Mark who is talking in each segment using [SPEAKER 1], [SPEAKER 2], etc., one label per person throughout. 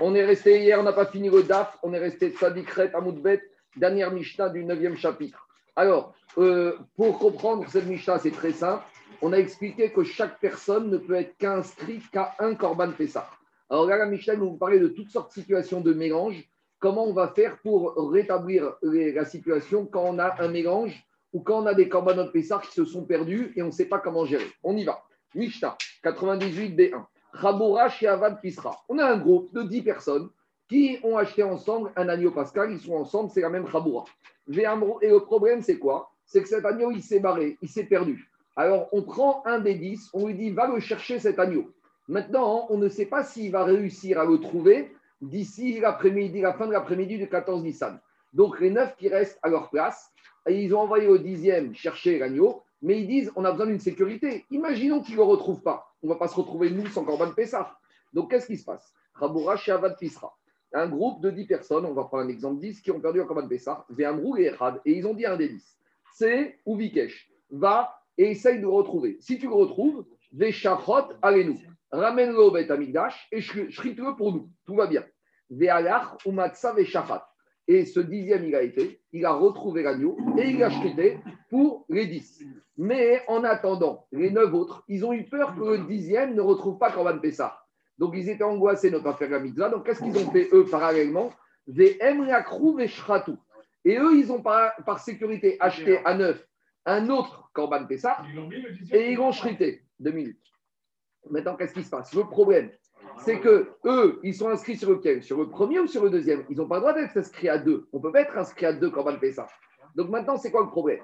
[SPEAKER 1] On est resté hier, on n'a pas fini le DAF, on est resté Tzadikret Amoudbet, dernière Mishnah du 9e chapitre. Alors, euh, pour comprendre cette Mishnah, c'est très simple. On a expliqué que chaque personne ne peut être qu'inscrite qu'à un Korban Pessah. Alors là, la Mishnah nous parler de toutes sortes de situations de mélange. Comment on va faire pour rétablir la situation quand on a un mélange ou quand on a des Korbanot Pessah qui se sont perdus et on ne sait pas comment gérer? On y va. Mishnah 98b1. Chaboura chez Avad Pisra. On a un groupe de 10 personnes qui ont acheté ensemble un agneau pascal. Ils sont ensemble, c'est la même Chaboura. Et le problème, c'est quoi? C'est que cet agneau, il s'est barré, il s'est perdu. Alors, on prend un des 10, on lui dit, va le chercher cet agneau. Maintenant, on ne sait pas s'il va réussir à le trouver d'ici l'après-midi, la fin de l'après-midi du 14 Nissan. Donc, les 9 qui restent à leur place, ils ont envoyé au dixième chercher l'agneau, mais ils disent, on a besoin d'une sécurité. Imaginons qu'ils ne le retrouvent pas. On ne va pas se retrouver, nous, sans Corban Pessah. Donc, qu'est-ce qui se passe? Raboura Shavad Pisra. Un groupe de 10 personnes, on va prendre un exemple 10, qui ont perdu un Corban Pessah, Véamrou et Echad, et ils ont dit un des 10, c'est Vikesh, va et essaye de le retrouver. Si tu le retrouves, Véchachot, allez-nous. Ramène-le au Bet Amigdash et shrite-le pour nous. Tout va bien. Véalach, Umatsa, Véchachat. Et ce dixième, il a été, il a retrouvé l'agneau et il a chrité pour les dix. Mais en attendant, les neuf autres, ils ont eu peur que le dixième ne retrouve pas Corban Pessah. Donc ils étaient angoissés de ne pas faire la mitzvah. Donc qu'est-ce qu'ils ont fait eux parallèlement? Et eux, ils ont par, par sécurité acheté à neuf un autre Corban Pessah et ils l'ont chrité. Deux minutes. Maintenant, qu'est-ce qui se passe? Le problème, c'est que eux, ils sont inscrits sur lequel? Sur le premier ou sur le deuxième? Ils n'ont pas le droit d'être inscrits à deux. On ne peut pas être inscrit à deux quand on va ça. Donc maintenant, c'est quoi le problème?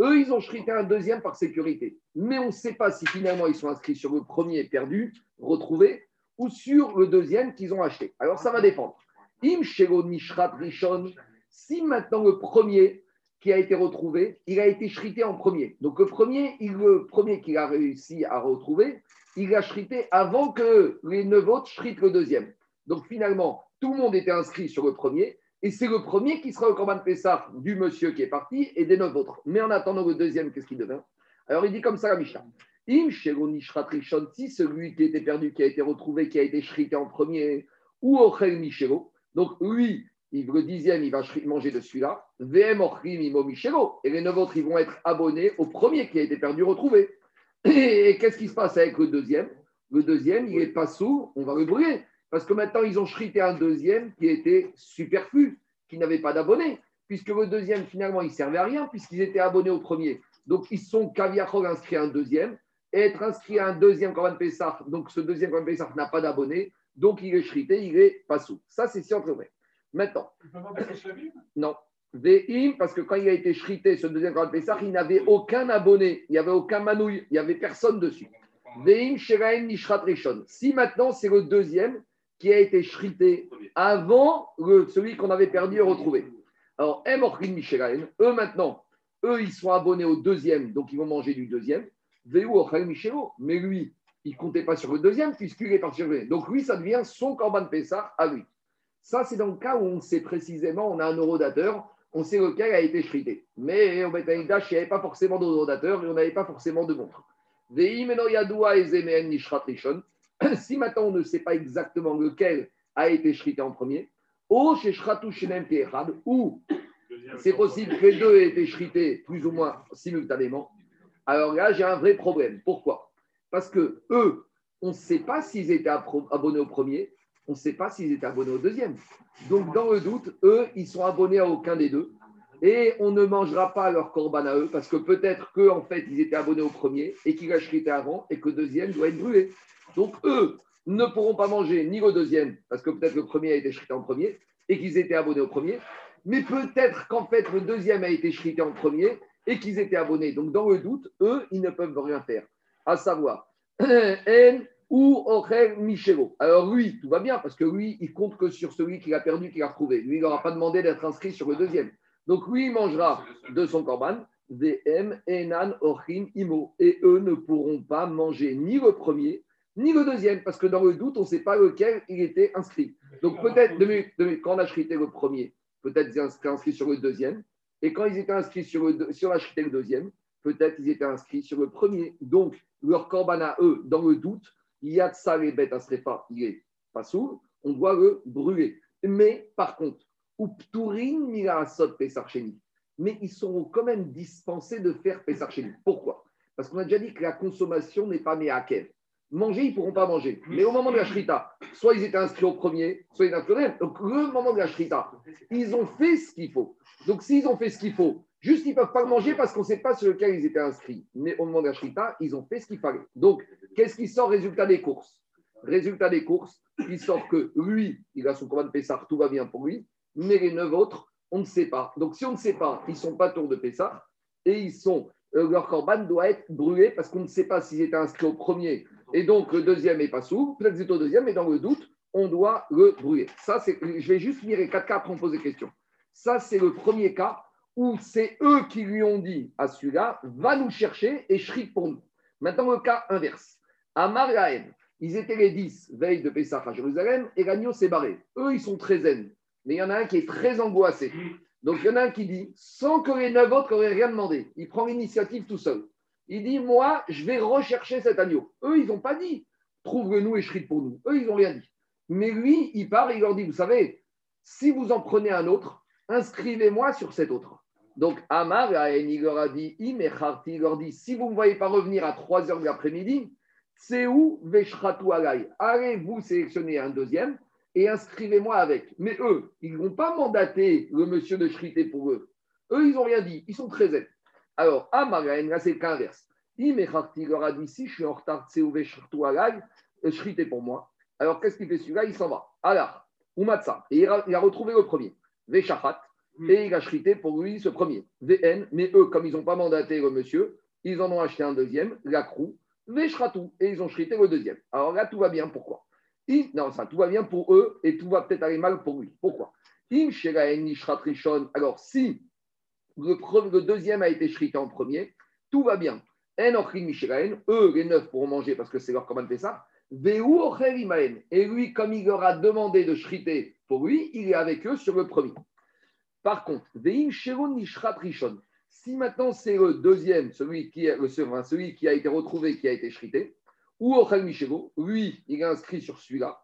[SPEAKER 1] Eux, ils ont chrité un deuxième par sécurité. Mais on ne sait pas si finalement ils sont inscrits sur le premier perdu, retrouvé, ou sur le deuxième qu'ils ont acheté. Alors ça va dépendre. Im Nishrat Rishon, si maintenant le premier qui a été retrouvé, il a été chrité en premier. Donc le premier, il, le premier qu'il a réussi à retrouver, il a chrité avant que les neuf autres shritent le deuxième. Donc finalement, tout le monde était inscrit sur le premier, et c'est le premier qui sera le Corban Pessah du monsieur qui est parti et des neuf autres. Mais en attendant le deuxième, qu'est-ce qu'il devient Alors il dit comme ça la Mishnah. Im si celui qui était perdu, qui a été retrouvé, qui a été shrité en premier, ou Ochel Michelo, donc lui, le dixième, il va manger de celui-là, VM Ochrim Imo Michelo, et les neuf autres, ils vont être abonnés au premier qui a été perdu, retrouvé. Et qu'est-ce qui se passe avec le deuxième? Le deuxième, il n'est pas sourd, on va le brûler. Parce que maintenant, ils ont chrité un deuxième qui était superflu, qui n'avait pas d'abonnés. Puisque le deuxième, finalement, il ne servait à rien, puisqu'ils étaient abonnés au premier. Donc, ils sont caviarol inscrits à un deuxième. Et être inscrit à un deuxième Corban Pessah, donc ce deuxième Corban Pessah n'a pas d'abonnés, donc il est chrité, il est pas sous. Ça, c'est si. Maintenant. Non. Parce que quand il a été chrité, ce deuxième Corban Pessah, il n'avait aucun abonné, il n'y avait aucun manouille, il n'y avait personne dessus. Ve'im, Sheraim, Nishrat Rishon. Si maintenant c'est le deuxième qui a été chrité avant le, celui qu'on avait perdu et retrouvé. Alors, Emorkin Michelaim, eux maintenant, eux ils sont abonnés au deuxième, donc ils vont manger du deuxième. Veu Ochel mais lui, il ne comptait pas sur le deuxième puisqu'il est parti Donc lui, ça devient son Corban Pessah à lui. Ça, c'est dans le cas où on sait précisément, on a un eurodateur on sait lequel a été chrité. Mais au Betanigdash, il n'y avait pas forcément d'odorateur et on n'avait pas forcément de montre. Si maintenant on ne sait pas exactement lequel a été chrité en premier, ou c'est possible que les deux aient été chrités plus ou moins simultanément, alors là j'ai un vrai problème. Pourquoi? Parce que eux, on ne sait pas s'ils étaient abonnés au premier, on ne sait pas s'ils étaient abonnés au deuxième. Donc, dans le doute, eux, ils sont abonnés à aucun des deux. Et on ne mangera pas leur corban à eux, parce que peut-être qu'en en fait, ils étaient abonnés au premier et qu'ils l'achetaient avant et que le deuxième doit être brûlé. Donc, eux ne pourront pas manger ni le deuxième, parce que peut-être le premier a été chrité en premier et qu'ils étaient abonnés au premier. Mais peut-être qu'en fait, le deuxième a été chrité en premier et qu'ils étaient abonnés. Donc, dans le doute, eux, ils ne peuvent rien faire. À savoir, ou Ochel Michelo. Alors lui, tout va bien, parce que lui, il compte que sur celui qu'il a perdu, qu'il a retrouvé. Lui, il n'aura pas demandé d'être inscrit sur le deuxième. Donc lui, il mangera de son korban, VM, Enan, Ochim, Imo. Et eux ne pourront pas manger ni le premier, ni le deuxième, parce que dans le doute, on ne sait pas lequel il était inscrit. Donc peut-être, quand on a chrité le premier, peut-être ils étaient inscrits sur le deuxième. Et quand ils étaient inscrits sur, le, sur la le deuxième, peut-être ils étaient inscrits sur le premier. Donc leur korban à eux, dans le doute, il y a de ça les bêtes à il est pas sourd. on doit le brûler. Mais par contre, mais ils seront quand même dispensés de faire Pessar Pourquoi? Parce qu'on a déjà dit que la consommation n'est pas quel Manger, ils ne pourront pas manger. Mais au moment de la Shrita, soit ils étaient inscrits au premier, soit ils étaient inscrits au deuxième. Donc, le moment de la Shrita, ils ont fait ce qu'il faut. Donc, s'ils ont fait ce qu'il faut, juste ils ne peuvent pas manger parce qu'on ne sait pas sur lequel ils étaient inscrits. Mais au moment de la Shrita, ils ont fait ce qu'il fallait. Donc, qu'est-ce qui sort résultat des courses? Résultat des courses, il sort que lui, il a son combat de Pessar, tout va bien pour lui, mais les neuf autres, on ne sait pas. Donc, si on ne sait pas, ils ne sont pas tour de Pessar et ils sont, euh, leur corban doit être brûlé parce qu'on ne sait pas s'ils étaient inscrits au premier et donc le deuxième n'est pas sous, peut-être c'est au deuxième, mais dans le doute, on doit le brûler. Ça, je vais juste finir les quatre cas après on pose des questions. Ça, c'est le premier cas où c'est eux qui lui ont dit à celui-là, va nous chercher et shrik pour nous. Maintenant, le cas inverse. À Margaën, ils étaient les dix veille de Pessah à Jérusalem et l'agneau s'est barré. Eux, ils sont très zen. Mais il y en a un qui est très angoissé. Donc, il y en a un qui dit, sans que les neuf autres n'auraient rien demandé, il prend l'initiative tout seul. Il dit, moi, je vais rechercher cet agneau. Eux, ils n'ont pas dit, trouve-le-nous et shrit pour nous. Eux, ils n'ont rien dit. Mais lui, il part et il leur dit, vous savez, si vous en prenez un autre, inscrivez-moi sur cet autre. Donc, Amar, il leur a dit, il leur dit, si vous ne me voyez pas revenir à 3 heures de l'après-midi, c'est où Veshratu Allez, vous sélectionner un deuxième et inscrivez-moi avec. Mais eux, ils ne vont pas mandater le monsieur de Shrité pour eux. Eux, ils n'ont rien dit. Ils sont très aides. Alors, Amaraen, là, c'est l'inverse. Il leur a dit si je suis en retard, c'est ouvert Shrité pour moi. Alors, qu'est-ce qu'il fait celui-là? Il s'en va. Alors, Umatsa. Et il a, retrouvé le premier. Veshachat. Hmm. Et il a shrité pour lui ce premier. VN. Mais eux, comme ils n'ont pas mandaté le monsieur, ils en ont acheté un deuxième, la crou. Veshratu. Et ils ont shrité le deuxième. Alors là, tout va bien. Pourquoi? Non, ça, tout va bien pour eux et tout va peut-être aller mal pour lui. Pourquoi? Alors, si le, deuxième a été shrité en premier, tout va bien. Eux, les neuf pourront manger parce que c'est leur commande fait ça. Et lui, comme il leur a demandé de shriter pour lui, il est avec eux sur le premier. Par contre, si maintenant c'est le deuxième, celui qui, est, celui qui a été retrouvé, qui a été shrité, ou Ochel Michego, lui, il est inscrit sur celui-là.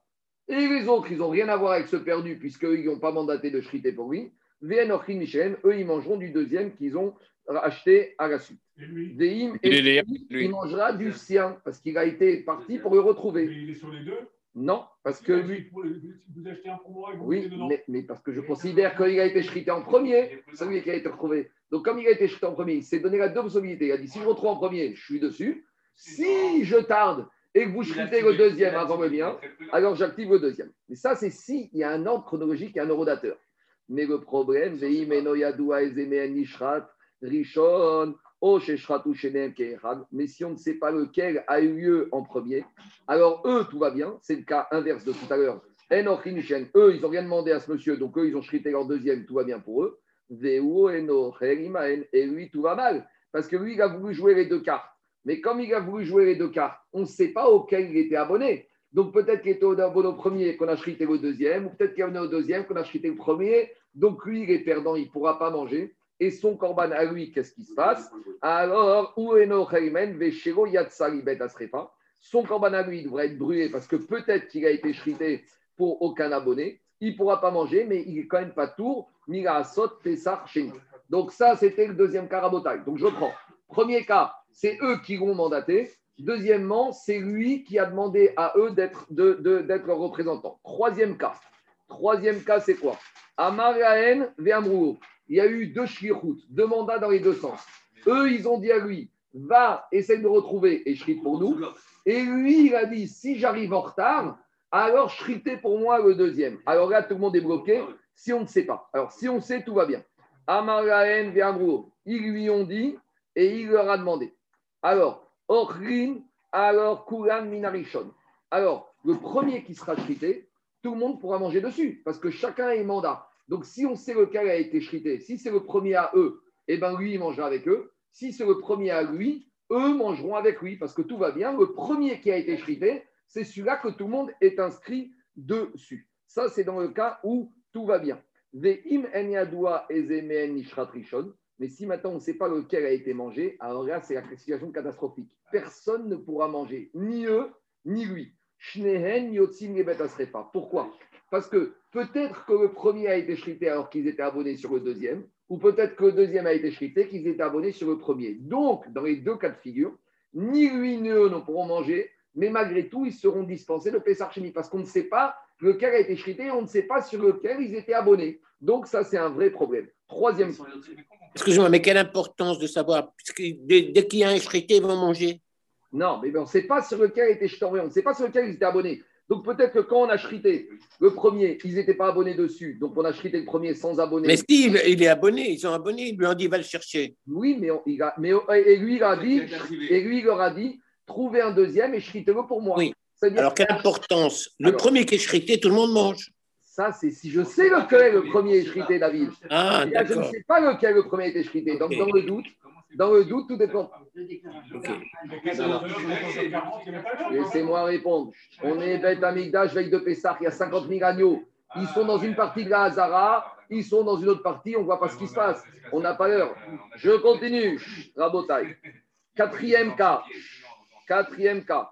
[SPEAKER 1] Et les autres, ils n'ont rien à voir avec ce perdu, puisqu'ils n'ont pas mandaté de shriter pour lui. Vn Ochin Michel, eux, ils mangeront du deuxième qu'ils ont acheté à la suite. Et lui, et il mangera du sien, parce qu'il a été parti pour le retrouver.
[SPEAKER 2] Mais il est sur les deux?
[SPEAKER 1] Non, parce que lui.
[SPEAKER 2] Vous achetez un pour moi et vous
[SPEAKER 1] Oui, mais, mais, parce que je considère qu'il a été shrité en premier, celui qui a été retrouvé. Donc, comme il a été shrité en premier, il s'est donné la deux possibilités. Il a dit si je retrouve en premier, je suis dessus. Si je tarde et que vous shritez le deuxième avant le mien, alors j'active le deuxième. Mais ça, c'est si il y a un ordre chronologique et un eurodateur. Mais le problème, c'est Rishon, mais si on ne sait pas lequel a eu lieu en premier, alors eux, tout va bien. C'est le cas inverse de tout à l'heure. Eux, ils n'ont rien demandé à ce monsieur, donc eux, ils ont shrité leur deuxième, tout va bien pour eux. Et lui, tout va mal. Parce que lui, il a voulu jouer les deux cartes. Mais comme il a voulu jouer les deux cartes, on ne sait pas auquel il était abonné. Donc peut-être qu'il était abonné au premier qu'on a chrité le deuxième, ou peut-être qu'il est au deuxième qu'on a chrité le premier. Donc lui, il est perdant, il ne pourra pas manger. Et son corban à lui, qu'est-ce qui se passe Alors, son corban à lui devrait être brûlé parce que peut-être qu'il a été chrité pour aucun abonné. Il ne pourra pas manger, mais il n'est quand même pas tour. Donc ça, c'était le deuxième cas Donc je prends. Premier cas, c'est eux qui l'ont mandaté. Deuxièmement, c'est lui qui a demandé à eux d'être de, de, représentant. Troisième cas. Troisième cas, c'est quoi? Amaraen Veamrou. Il y a eu deux shlichut, deux mandats dans les deux sens. Eux, ils ont dit à lui, va, essaye de retrouver et shrite pour nous. Et lui, il a dit, si j'arrive en retard, alors shritez pour moi le deuxième. Alors là, tout le monde est bloqué si on ne sait pas. Alors, si on sait, tout va bien. Amaraen Veamrou. Ils lui ont dit et il leur a demandé. Alors, Ochrin, alors Kulan Minarishon. Alors, le premier qui sera chrité, tout le monde pourra manger dessus, parce que chacun est mandat. Donc, si on sait lequel a été chrité, si c'est le premier à eux, eh ben lui, il mangera avec eux. Si c'est le premier à lui, eux mangeront avec lui, parce que tout va bien. Le premier qui a été chrité, c'est celui-là que tout le monde est inscrit dessus. Ça, c'est dans le cas où tout va bien. Mais si maintenant on ne sait pas lequel a été mangé, alors là, c'est la situation catastrophique. Personne ne pourra manger, ni eux, ni lui. Pourquoi? Parce que peut-être que le premier a été shrité alors qu'ils étaient abonnés sur le deuxième, ou peut-être que le deuxième a été shrité qu'ils étaient abonnés sur le premier. Donc, dans les deux cas de figure, ni lui ni eux ne pourront manger, mais malgré tout, ils seront dispensés de Pessar parce qu'on ne sait pas lequel a été shrité, on ne sait pas sur lequel ils étaient abonnés. Donc, ça, c'est un vrai problème. Troisième.
[SPEAKER 3] Excusez-moi, mais quelle importance de savoir Dès, qu'il y a un shrité, ils vont manger?
[SPEAKER 1] Non, mais on ne sait pas sur lequel a été shrité, on ne sait pas sur lequel ils étaient abonnés. Donc peut-être que quand on a shrité le premier, ils n'étaient pas abonnés dessus. Donc on a shrité le premier sans abonné.
[SPEAKER 3] Mais Steve, il est abonné, ils sont abonnés, ils lui ont dit va le chercher.
[SPEAKER 1] Oui, mais, il a, mais et lui, il a dit, et lui, il leur a dit trouvez un deuxième et shritez-le pour moi.
[SPEAKER 3] Oui. Alors quelle importance Le premier qui est shrité, tout le monde mange.
[SPEAKER 1] Ça, c'est si je sais lequel le premier est shrité, David.
[SPEAKER 3] Ah,
[SPEAKER 1] je ne sais pas lequel le premier est shrité. Donc dans le doute, dans le doute, tout dépend. Laissez-moi répondre. On est bête Amigdash, veille de Pessah, il y a 50 000 agneaux. Ils sont dans une partie de la Hazara, ils sont dans une autre partie, on ne voit pas ce qui se passe. On n'a pas l'heure. Je continue. Rabotai. Quatrième cas. Quatrième cas.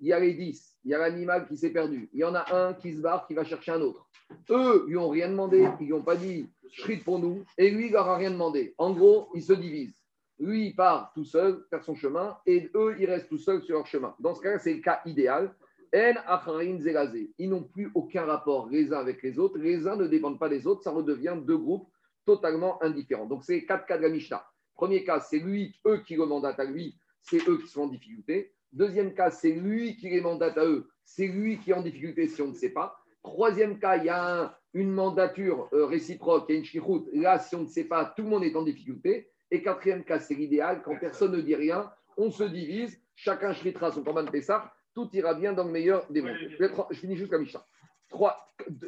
[SPEAKER 1] Il y a les 10. Il y a l'animal qui s'est perdu. Il y en a un qui se barre, qui va chercher un autre. Eux, ils n'ont rien demandé. Ils n'ont pas dit Shrit pour nous, et lui, il leur rien demandé. En gros, ils se divisent. Lui, il part tout seul faire son chemin, et eux, ils restent tout seuls sur leur chemin. Dans ce cas-là, c'est le cas idéal. Ils n'ont plus aucun rapport les uns avec les autres. Les uns ne dépendent pas des autres. Ça redevient deux groupes totalement indifférents. Donc, c'est quatre cas de la Mishnah. Premier cas, c'est lui, eux qui le à lui, c'est eux qui sont en difficulté. Deuxième cas, c'est lui qui les mandate à eux, c'est lui qui est en difficulté si on ne sait pas. Troisième cas, il y a un, une mandature euh, réciproque, il y a une chiroute. Là, si on ne sait pas, tout le monde est en difficulté. Et quatrième cas, c'est l'idéal. Quand personne ne dit rien, on se divise, chacun shritera son de Pessah, tout ira bien dans le meilleur des mondes. Je finis juste la Mishnah.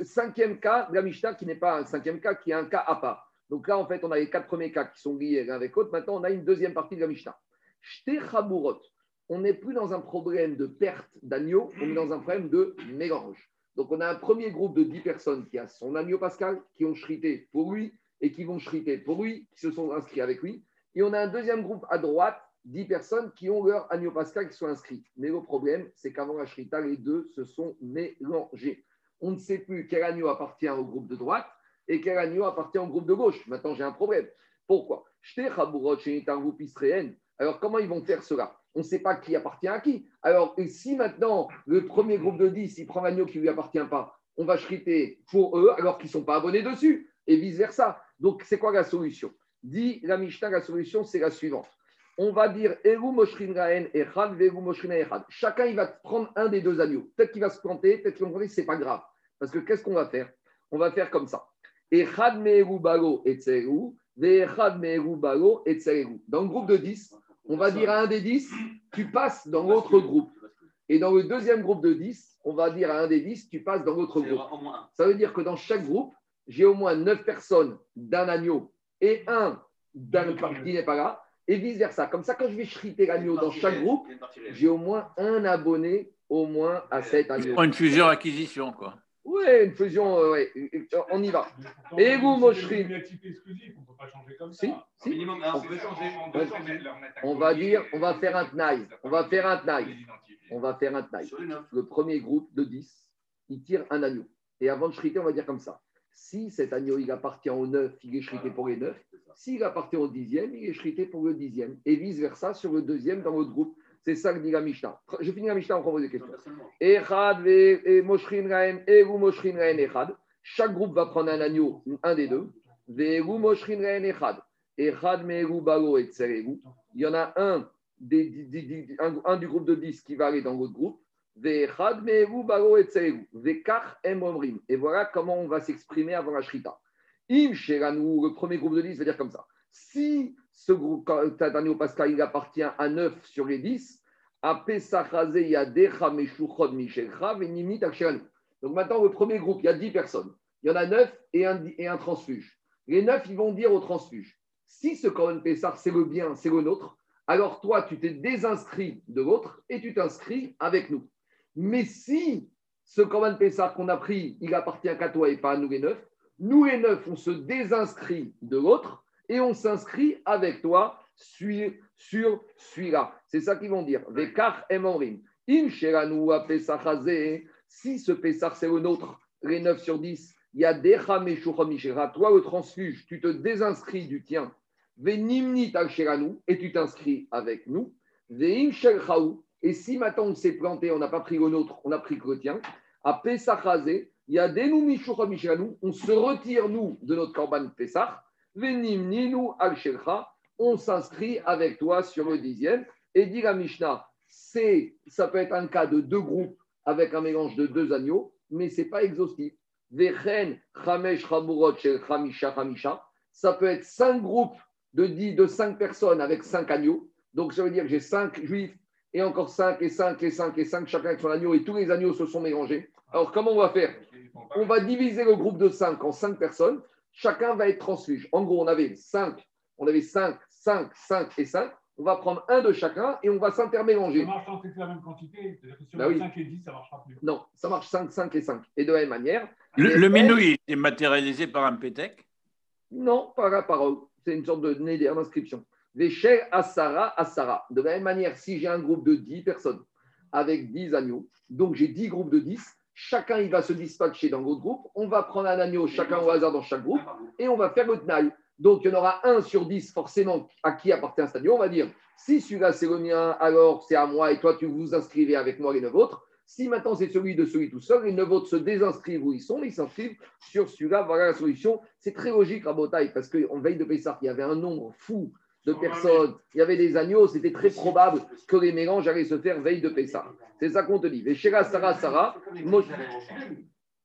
[SPEAKER 1] cinquième cas de la Mishnah qui n'est pas un cinquième cas, qui est un cas à part. Donc là, en fait, on a les quatre premiers cas qui sont liés l'un avec l'autre. Maintenant, on a une deuxième partie de la Mishnah. On n'est plus dans un problème de perte d'agneau, on est dans un problème de mélange. Donc, on a un premier groupe de 10 personnes qui a son agneau pascal, qui ont chrité pour lui et qui vont chriter pour lui, qui se sont inscrits avec lui. Et on a un deuxième groupe à droite, 10 personnes qui ont leur agneau pascal qui sont inscrits. Mais le problème, c'est qu'avant la shrita, les deux se sont mélangés. On ne sait plus quel agneau appartient au groupe de droite et quel agneau appartient au groupe de gauche. Maintenant, j'ai un problème. Pourquoi? Alors, comment ils vont faire cela? On ne sait pas qui appartient à qui. Alors, si maintenant le premier groupe de 10, il prend l'agneau qui ne lui appartient pas, on va chriter pour eux alors qu'ils ne sont pas abonnés dessus, et vice-versa. Donc, c'est quoi la solution? Dit la Mishnah, la solution, c'est la suivante. On va dire Chacun, il va prendre un des deux agneaux. Peut-être qu'il va se planter, peut-être qu'il va se planter, ce n'est pas grave. Parce que qu'est-ce qu'on va faire? On va faire comme ça. Dans le groupe de 10, on va dire à un des 10, tu passes dans l'autre groupe. Et dans le deuxième groupe de 10, on va dire à un des 10, tu passes dans l'autre groupe. Ça veut dire que dans chaque groupe, j'ai au moins 9 personnes d'un agneau et un d'un qui n'est pas là, et vice-versa. Comme ça, quand je vais chriter l'agneau dans chaque groupe, j'ai au moins un abonné au moins à cet agneau.
[SPEAKER 3] Une fusion-acquisition, quoi.
[SPEAKER 1] Oui, une fusion, euh, ouais. on y va. Et vous, Moshri On ne peut pas changer comme ça. Si, on, va dire, on va faire un tnaï. On va faire un tnaï. On va faire un tnaï. Le premier groupe de 10, il tire un agneau. Et avant de shriter, on va dire comme ça. Si cet agneau, il appartient au 9, il est shrité pour les 9. S'il appartient au dixième, il est shrité pour le dixième. Et vice-versa sur le deuxième dans l'autre groupe. C'est ça que dit la Mishnah. Je finis la Mishnah, on prend des questions. Echad et Moshrin Raen, et Moshrin Raen Echad. Chaque groupe va prendre un agneau, un des deux. Moshrin Raen Echad. Echad Balo et. Il y en a un, des, un, un, du groupe de 10 qui va aller dans l'autre groupe. Balo et Tseregu. Ve'kach Em Omrim. Et voilà comment on va s'exprimer avant la Shrita. Im Sheranu, le premier groupe de 10 va dire comme ça. Si ce groupe, Daniel Pascal, il appartient à 9 sur les 10. Donc maintenant, le premier groupe, il y a 10 personnes. Il y en a 9 et un, et un transfuge. Les 9, ils vont dire au transfuge si ce Corban Pessar, c'est le bien, c'est le nôtre, alors toi, tu t'es désinscrit de l'autre et tu t'inscris avec nous. Mais si ce Corban Pessar qu'on a pris, il appartient qu'à toi et pas à nous les 9, nous les 9, on se désinscrit de l'autre et on s'inscrit avec toi sur, sur celui-là. C'est ça qu'ils vont dire. Vekar emorim. Im Si ce Pessar, c'est le nôtre, les 9 sur 10, il y a des Toi, le transfuge, tu te désinscris du tien. Venimni et tu t'inscris avec nous. Et si maintenant on s'est planté, on n'a pas pris le nôtre, on a pris le tien, à il y a des nous on se retire nous de notre Venimninu al on s'inscrit avec toi sur le dixième. Et dit la Mishnah, ça peut être un cas de deux groupes avec un mélange de deux agneaux, mais ce n'est pas exhaustif. Ça peut être cinq groupes de, dix, de cinq personnes avec cinq agneaux. Donc, ça veut dire que j'ai cinq juifs et encore cinq et cinq et cinq et cinq, chacun avec son agneau, et tous les agneaux se sont mélangés. Alors, comment on va faire? On va diviser le groupe de cinq en cinq personnes. Chacun va être transfuge. En gros, on avait cinq, on avait cinq, cinq, cinq et cinq. On va prendre un de chacun et on va s'intermélanger. Ça
[SPEAKER 2] marche tant que c'est la même quantité. Sur
[SPEAKER 1] bah
[SPEAKER 2] 5 et 10, ça ne marchera plus.
[SPEAKER 1] Non, ça marche 5, 5 et 5. Et de la même manière.
[SPEAKER 4] Le, le est matérialisé par un pétec
[SPEAKER 1] Non, par la parole. C'est une sorte de d'inscription. Vécher Asara Asara. De la même manière, si j'ai un groupe de 10 personnes avec 10 agneaux, donc j'ai 10 groupes de 10, chacun il va se dispatcher dans l'autre groupe, on va prendre un agneau chacun au hasard dans chaque groupe et on va faire le tnaï. Donc il y en aura un sur 10 forcément à qui appartient cet agneau. On va dire si celui-là c'est le mien, alors c'est à moi et toi tu vous inscrivez avec moi les neuf autres. Si maintenant c'est celui de celui tout seul, les neuf autres se désinscrivent où ils sont, mais ils s'inscrivent sur celui-là. Voilà la solution. C'est très logique à parce qu'en veille de Pessah, il y avait un nombre fou de personnes, il y avait des agneaux, c'était très probable que les mélanges allaient se faire veille de Pessah. C'est ça qu'on te dit. Veshera Sarah Sarah,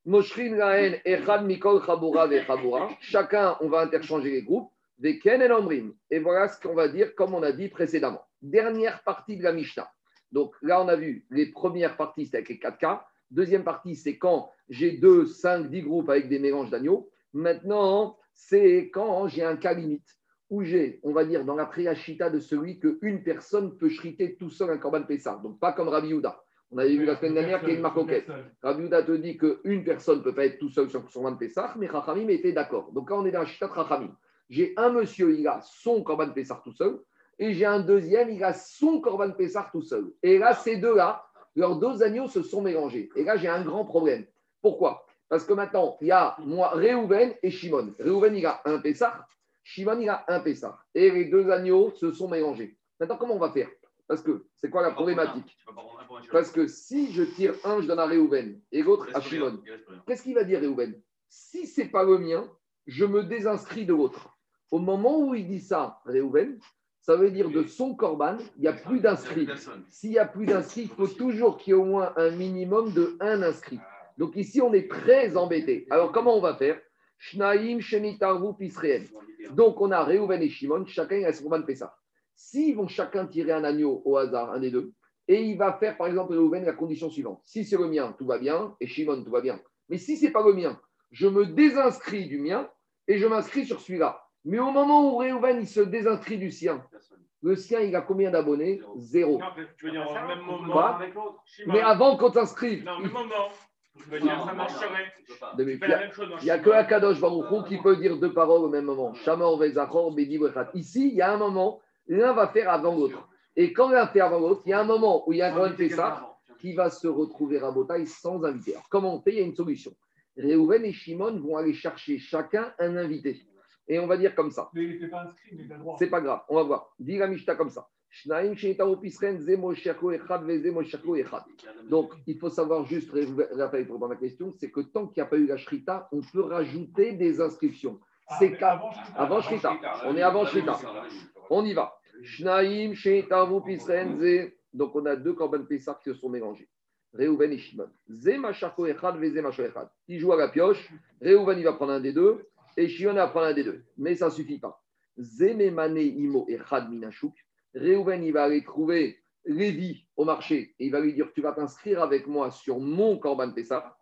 [SPEAKER 1] Moshrin Laen, Echad Mikol Chabura Chabura. Chacun, on va interchanger les groupes. Des Ken et Omrim. Et voilà ce qu'on va dire, comme on a dit précédemment. Dernière partie de la Mishnah. Donc là, on a vu les premières parties, c'était avec les 4 cas. Deuxième partie, c'est quand j'ai 2, 5, 10 groupes avec des mélanges d'agneaux. Maintenant, c'est quand j'ai un cas limite où j'ai, on va dire, dans la priachita de celui qu'une personne peut shriter tout seul un korban Pessah. Donc, pas comme Rabbi Yuda. On avait vu la semaine dernière qu'il y a une marque Rabbi Yuda te dit qu'une personne ne peut pas être tout seul sur son korban Pessah, mais Rachamim était d'accord. Donc, quand on est dans la chita de Rachamim, j'ai un monsieur, il a son korban Pessah tout seul, et j'ai un deuxième, il a son korban Pessah tout seul. Et là, ces deux-là, leurs deux agneaux se sont mélangés. Et là, j'ai un grand problème. Pourquoi? Parce que maintenant, il y a moi, Réhouven et Shimon. Réhouven, il a un Pessah, Shimon, il a un Pessah. Et les deux agneaux se sont mélangés. Maintenant, comment on va faire? Parce que c'est quoi la problématique? Parce que si je tire un, je donne à Réhouven et l'autre à Shimon. Qu'est-ce qu'il va dire Réhouven? Si ce n'est pas le mien, je me désinscris de l'autre. Au moment où il dit ça, Réhouven, ça veut dire de son corban, il n'y a plus d'inscrits. S'il n'y a plus d'inscrits, il faut toujours qu'il y ait au moins un minimum de un inscrit. Donc ici, on est très embêté. Alors comment on va faire? Shnaim, Shemitaru, Pisreel. Donc, on a Réhouven et Shimon, chacun a son Corban Pessah. S'ils vont chacun tirer un agneau au hasard, un des deux, et il va faire, par exemple, Réhouven la condition suivante. Si c'est le mien, tout va bien, et Shimon, tout va bien. Mais si ce n'est pas le mien, je me désinscris du mien et je m'inscris sur celui-là. Mais au moment où Réhouven il se désinscrit du sien, le sien, il a combien d'abonnés? Zéro.
[SPEAKER 2] tu veux dire au même moment avec l'autre
[SPEAKER 1] Mais avant qu'on t'inscrive.
[SPEAKER 2] Non, même moment.
[SPEAKER 1] Il n'y a que Akadosh Baruchou qui peut dire deux paroles au même moment. Shamor Vezachor Bedi Ici, il y a un moment, l'un va faire avant l'autre. Et quand l'un fait avant l'autre, il y a un moment où il y a un fait ça qui va se retrouver à Botaï sans invité. Alors, comment on fait? Il y a une solution. Réhouven et Shimon vont aller chercher chacun un invité. Et on va dire comme ça.
[SPEAKER 2] Mais il n'était pas inscrit, mais il a le droit.
[SPEAKER 1] C'est pas grave, on va voir. Dis la Mishta comme ça. Donc, il faut savoir juste, Raphaël, pour la question, c'est que tant qu'il n'y a pas eu la Shrita, on peut rajouter des inscriptions.
[SPEAKER 2] Ah,
[SPEAKER 1] c'est avant Shrita. On est avant Shrita. On y va. Donc, on a deux Korban Pessah qui se sont mélangés. Reuven et Shimon. Il joue à la pioche. Reuven, il va prendre un des deux. Et Shimon va prendre un des deux. Mais ça ne suffit pas. Zememane imo echad minashuk. Réhouven, il va aller trouver Lévi au marché et il va lui dire Tu vas t'inscrire avec moi sur mon Korban Pessah.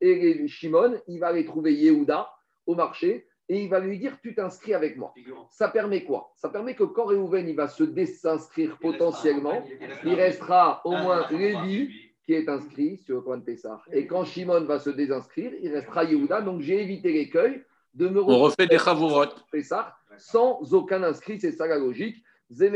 [SPEAKER 1] Et Shimon, il va aller trouver Yehuda au marché et il va lui dire Tu t'inscris avec moi. Ça permet quoi? Ça permet que quand Réhouven il va se désinscrire potentiellement, il restera au moins Lévi qui est inscrit sur le Korban Pessah. Et quand Shimon va se désinscrire, il restera Yehuda. Donc j'ai évité l'écueil de me
[SPEAKER 4] On refait des Chavurot.
[SPEAKER 1] Pessah sans aucun inscrit, c'est ça la logique. Et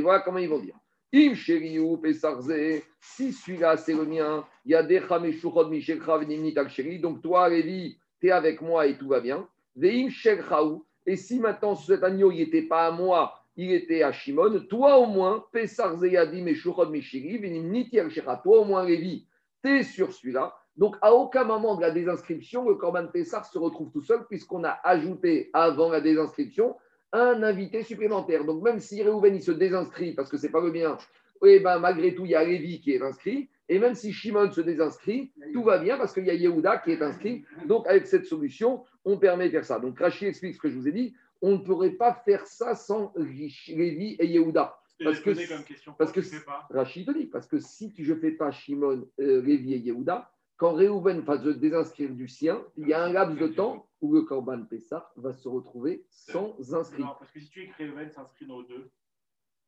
[SPEAKER 1] voilà comment ils vont dire. Im Sheriou Pesarze, si celui-là c'est le mien, il y a des Chameshuchod Mishekha Venimnitak donc toi, Lévi, tu es avec moi et tout va bien. Veim Shekhaou, et si maintenant cet agneau il n'était pas à moi, il était à Shimon, toi au moins, Pesarze Yadim et Shuchod Mishiri, Venimnitak Shekha, toi au moins, Lévi, tu sur celui-là. Donc, à aucun moment de la désinscription, le Corban Pessar se retrouve tout seul, puisqu'on a ajouté avant la désinscription un invité supplémentaire. Donc, même si Réhouven il se désinscrit parce que ce n'est pas le bien, eh ben, malgré tout, il y a Lévi qui est inscrit. Et même si Shimon se désinscrit, tout va bien parce qu'il y a Yehuda qui est inscrit. Donc, avec cette solution, on permet de faire ça. Donc, Rachid explique ce que je vous ai dit. On ne pourrait pas faire ça sans Lévi et Yehuda. Parce que, parce que Rachid te dit, parce que si je ne fais pas Shimon, euh, Lévi et Yehuda, quand Réhouven va se désinscrire du sien, il y a un laps de temps où le Corban Pessah va se retrouver sans inscrit.
[SPEAKER 2] Non, parce que si tu es que Réhouven s'inscrit dans deux.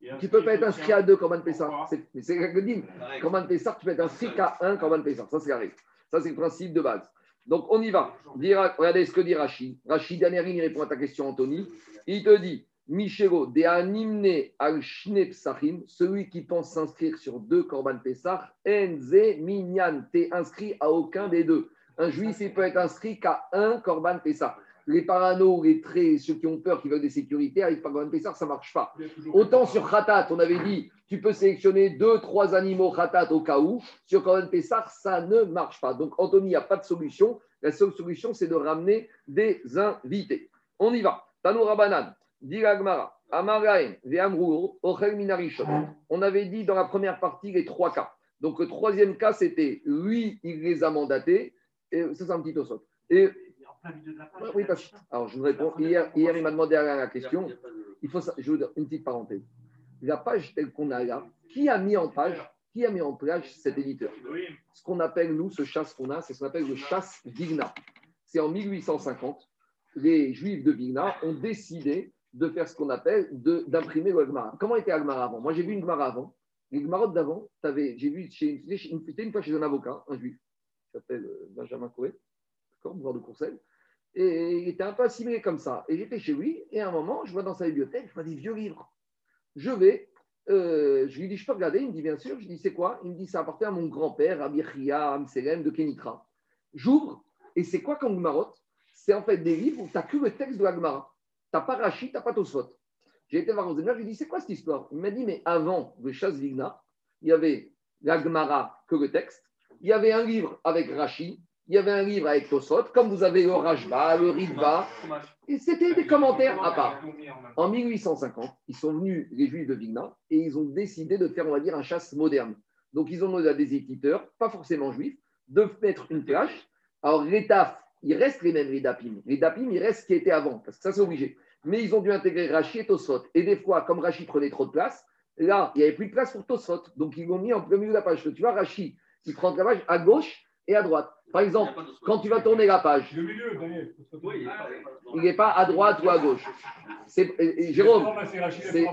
[SPEAKER 1] Tu ne peux pas être inscrit à deux Corban Pessah. C'est dit. Corban Pessah, tu peux être inscrit qu'à un Corban Pessah. Ça, c'est la règle. Ça, c'est le principe de base. Donc, on y va. Regardez ce que dit Rachid. Rachid, dernière ligne, il répond à ta question, Anthony. Il te dit Michelo, de animne al psachim, celui qui pense s'inscrire sur deux korban pesach, enze minyan, t'es inscrit à aucun des deux. Un juif, il peut être inscrit qu'à un korban pesach. Les parano, les traits, ceux qui ont peur, qui veulent des sécurités, avec korban pesach, ça ne marche pas. Autant sur khatat, on avait dit, tu peux sélectionner deux, trois animaux khatat au cas où. Sur korban pesach, ça ne marche pas. Donc, Anthony, il n'y a pas de solution. La seule solution, c'est de ramener des invités. On y va. Tanoura Banan. On avait dit dans la première partie les trois cas. Donc le troisième cas, c'était lui, il les a mandatés. Et ça, c'est un petit osot. Et oui, parce, alors je vous réponds. Hier, hier il m'a demandé à la question. Il faut, je une petite parenthèse. La page telle qu'on a là, qui a mis en page, qui a mis en place cet éditeur? Ce qu'on appelle, nous, ce chasse qu'on a, c'est ce qu'on appelle le chasse Vigna. C'est en 1850, les Juifs de Vigna ont décidé de faire ce qu'on appelle d'imprimer le Agmara. Comment était Agmara avant? Moi, j'ai vu une Agmara avant. Les Gmarottes d'avant, j'ai vu une, fois chez un avocat, un juif, qui s'appelle euh, Benjamin Coué, d'accord, voir de Courcelles, et il était un peu assimilé comme ça. Et j'étais chez lui, et à un moment, je vois dans sa bibliothèque, je vois des vieux livres. Je vais, euh, je lui dis, je peux regarder? Il me dit, bien sûr. Je lui dis, c'est quoi? Il me dit, ça appartient à mon grand-père, Abirchia, Amselem, de Kenitra. J'ouvre, et c'est quoi comme Gmarotte C'est en fait des livres où tu n'as que le texte de la Gemara. T'as pas Rachid, t'as pas Tosfot. J'ai été voir Rosenberg, je lui ai dit, c'est quoi cette histoire? Il m'a dit, mais avant le chasse Vigna, il y avait la Gemara que le texte, il y avait un livre avec Rachid, il y avait un livre avec Tosfot, comme vous avez le Rajba, le Ritva, et c'était des commentaires à part. En 1850, ils sont venus, les Juifs de Vigna, et ils ont décidé de faire, on va dire, un chasse moderne. Donc, ils ont demandé à des éditeurs, pas forcément juifs, de mettre une plage. Alors, l'État il reste les mêmes, les dapim. Les dapim, il reste ce qui était avant, parce que ça, c'est obligé. Mais ils ont dû intégrer Rachid et Tosfot. Et des fois, comme Rachid prenait trop de place, là, il n'y avait plus de place pour Tosfot. Donc, ils l'ont mis en plein milieu de la page. Tu vois, Rachid, il prend la page à gauche et à droite. Par exemple, quand tu vas tourner la page, il n'est pas à droite ou à gauche. Jérôme,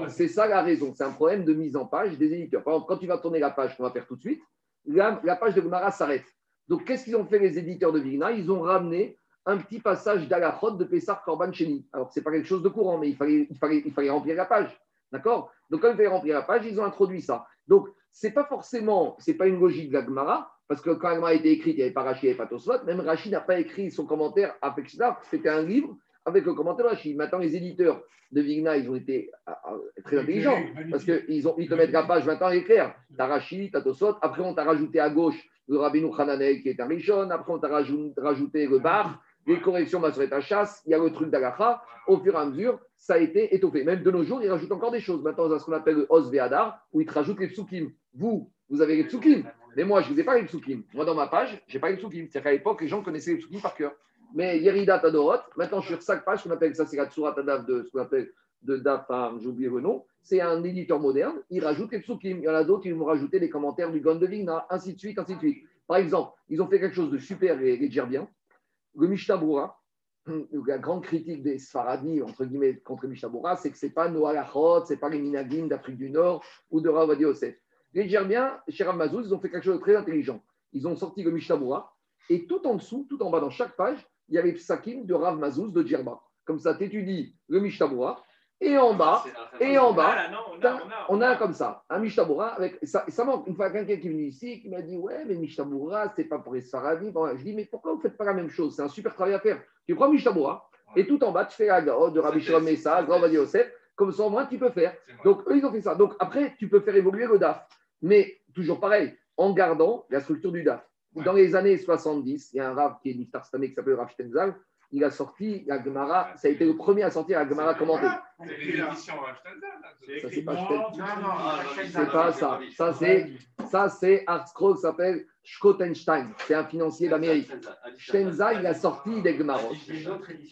[SPEAKER 1] c'est ça la raison. C'est un problème de mise en page des éditeurs. Par exemple, quand tu vas tourner la page qu'on va faire tout de suite, la, la page de Gomara s'arrête. Donc, qu'est-ce qu'ils ont fait les éditeurs de Vigna Ils ont ramené un petit passage d'Alachot de Pessar Korban Cheni. Alors, ce n'est pas quelque chose de courant, mais il fallait, il fallait, il fallait remplir la page. D'accord? Donc, quand il fallait remplir la page, ils ont introduit ça. Donc, ce n'est pas forcément, ce n'est pas une logique de la Gemara, parce que quand la Gemara a été écrite, il n'y avait pas Rachid, il n'y avait pas Tosfot. Même Rachid n'a pas écrit son commentaire à Pexlar, c'était un livre avec le commentaire de Rachid. Maintenant, les éditeurs de Vigna, ils ont été ah, ah, très intelligents, parce qu'ils ils te mettent la page maintenant à écrire. Tu as Rachid, tu as Tosfot, après on t'a rajouté à gauche le Rabbinou Hananel qui est un Rishon, après on t'a rajouté le bar, les corrections à chasse, il y a le truc d'Agacha, au fur et à mesure, ça a été étoffé. Même de nos jours, ils rajoutent encore des choses. Maintenant, on a ce qu'on appelle le Os Ve'adar, où ils te rajoutent les psukim. Vous, vous avez les psukim, mais moi, je ne vous ai pas les psukim. Moi, dans ma page, je n'ai pas les psukim. C'est-à-dire qu'à l'époque, les gens connaissaient les psukim par cœur. Mais Yerida Tadorot, maintenant, sur chaque page, qu'on appelle ça, c'est la Tsurat de ce qu'on appelle de Dafar, j'ai oublié le nom, c'est un éditeur moderne, il rajoute les psukim. Il y en a d'autres qui vont rajouter les commentaires du Gon ainsi de suite, ainsi de suite. Par exemple, ils ont fait quelque chose de super, les, les Djerbiens. Le Mishnah la grande critique des Sfaradi, entre guillemets, contre Mishnah c'est que ce n'est pas Noah ce n'est pas les Minagim d'Afrique du Nord ou de Ravadi Yosef. Les Djerbiens, chez Rav Mazouz, ils ont fait quelque chose de très intelligent. Ils ont sorti le Mishnah et tout en dessous, tout en bas, dans chaque page, il y avait Psakim de Rav Mazouz de Djerba. Comme ça, tu étudies le Mishtabura. Et en bas, et en bas,
[SPEAKER 2] Ah, là, non, on a,
[SPEAKER 1] on a un comme ça, un Mishtabura avec. Ça, ça manque. Une fois, quelqu'un qui est venu ici qui m'a dit Ouais, mais Mishtabura, c'est pas pour les. Bon, je dis Mais pourquoi vous faites pas la même chose? C'est un super travail à faire. Tu prends Mishtabura et tout en bas, tu fais la Gaot de Rabbi Shimon Messa, Grand Vadi Yosef. Comme ça, au moins, tu peux faire. Donc, eux, ils ont fait ça. Donc, après, tu peux faire évoluer le DAF. Mais toujours pareil, en gardant la structure du DAF. Dans les années 70, il y a un Rav qui est Niftar Stamé qui s'appelle Rav Stenzal. Il a sorti la Gemara, ça a été le premier à sortir la Gemara commentée.
[SPEAKER 5] C'est l'édition.
[SPEAKER 1] Ça, c'est pas
[SPEAKER 2] Non,
[SPEAKER 1] Sten-
[SPEAKER 2] non, non,
[SPEAKER 1] C'est pas ça. Ça, c'est, ça, c'est Art Scroll qui s'appelle Schottenstein. C'est un financier d'Amérique. Stenzal, il a sorti des Gemarot.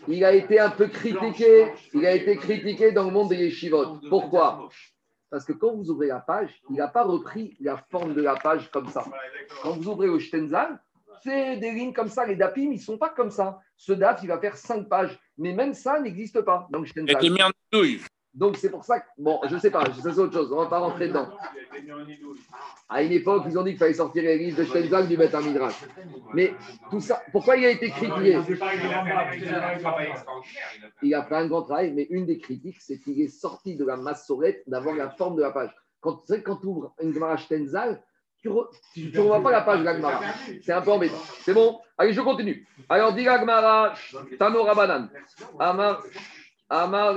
[SPEAKER 1] Il a été un peu critiqué. Il a été critiqué dans le monde des yeshivot. Pourquoi? Parce que quand vous ouvrez la page, il n'a pas repris la forme de la page comme ça. Quand vous ouvrez au Stenzal, c'est des lignes comme ça. Les dapim, ils ne sont pas comme ça. Ce dap, il va faire cinq pages. Mais même ça n'existe pas
[SPEAKER 4] a
[SPEAKER 1] Stenzal.
[SPEAKER 4] été mis en douille.
[SPEAKER 1] Donc c'est pour ça que, bon, je ne sais pas, ça c'est autre chose, on ne va pas rentrer dedans. À une époque, ils ont dit qu'il fallait sortir les livres de Stenzal du Beth Midrash. Mais tout ça, pourquoi il a été critiqué?
[SPEAKER 5] Il a fait un
[SPEAKER 1] grand travail, mais une des critiques, c'est qu'il est sorti de la massorette d'avoir la forme de la page. Quand tu sais, quand tu ouvres une Gemara Stenzal, tu ne revois pas la page de la Gemara. C'est un peu embêtant. C'est bon Allez, je continue. Alors, dit la Gemara, Tano Rabanan, Amar, Amar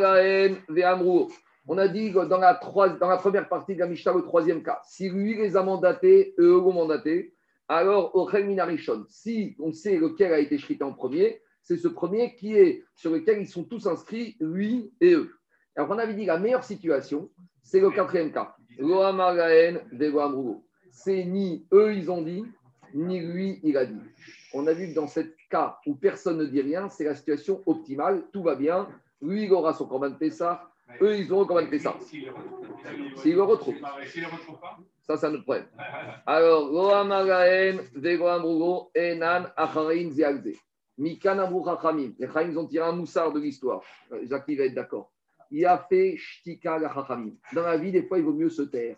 [SPEAKER 1] Ve'amrou. On a dit dans la, trois- dans la première partie de la Mishnah, le troisième cas, si lui les a mandatés, eux l'ont mandaté, alors au Minarishon, si on sait lequel a été écrit en premier, c'est ce premier qui est sur lequel ils sont tous inscrits, lui et eux. Alors on avait dit la meilleure situation, c'est le quatrième cas. C'est ni eux ils ont dit, ni lui il a dit. On a vu que dans ce cas où personne ne dit rien, c'est la situation optimale, tout va bien. Lui, il aura son corban de Pessah, eux, ils auront le corban de Pessah.
[SPEAKER 5] S'il le retrouve.
[SPEAKER 1] S'il le retrouve.
[SPEAKER 5] Pas.
[SPEAKER 1] Ça, c'est un autre problème. Alors, Loa Magaen, Vego Amrugo, Enan, Acharin, Ziagze. Mikan Amru Chachamim. Les Chachamim ont tiré un moussard de l'histoire. Euh, Jacques, il va être d'accord. Il a fait Shtika Chachamim. Dans la vie, des fois, il vaut mieux se taire.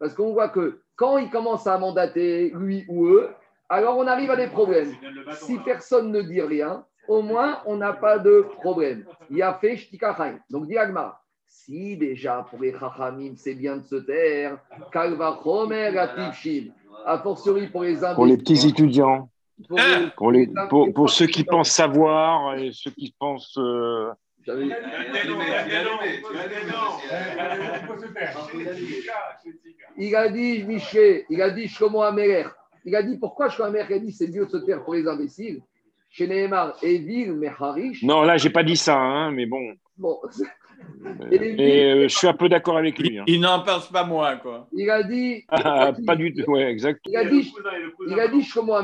[SPEAKER 1] Parce qu'on voit que quand il commence à mandater, lui ou eux, alors on arrive à des problèmes. Si personne ne dit rien, au moins, on n'a pas de problème. Il a fait. Donc, dit Agmar, si déjà pour les Chachamim, c'est bien de se taire, Kalva Chomer a fortiori pour les
[SPEAKER 6] Pour les petits étudiants,
[SPEAKER 1] pour les-
[SPEAKER 6] pour, les, pour, pour ceux qui pensent savoir et ceux qui pensent. euh,
[SPEAKER 1] J'avais-
[SPEAKER 5] Il a
[SPEAKER 1] dit, Miché, il a dit Shlomo Ameler. Il a dit pourquoi Shlomo Ameler Il a dit c'est mieux de se taire pour les imbéciles? Chez Nehemar, Evil, Meharish.
[SPEAKER 6] Non, là, j'ai pas dit ça, hein, mais bon.
[SPEAKER 1] Bon,
[SPEAKER 6] Et, euh, je suis un peu d'accord avec lui. hein.
[SPEAKER 4] Il n'en pense pas moins, quoi.
[SPEAKER 1] il a dit.
[SPEAKER 6] Ah, pas du tout, ouais, exact.
[SPEAKER 1] Il a dit, il a dit Shlomo.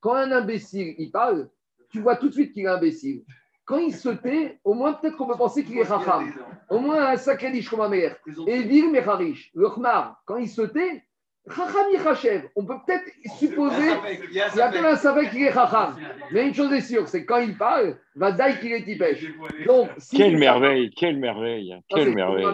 [SPEAKER 1] Quand un imbécile, il parle, tu vois tout de suite qu'il est imbécile. Quand il se tait, au moins peut-être qu'on peut penser qu'il est racham. Au moins un sacré dit Shlomo Ameler. Evil, Meharish. Le Khmar, quand il se tait, Chacham Yichachev. On peut peut-être supposer. Il y a peut-être un savait qu'il est Chacham. Mais une chose est sûre, c'est que quand il parle, va daï qu'il est tipèche. Donc, si
[SPEAKER 6] Quelle merveille, quelle merveille,
[SPEAKER 1] Ça,
[SPEAKER 6] quelle merveille.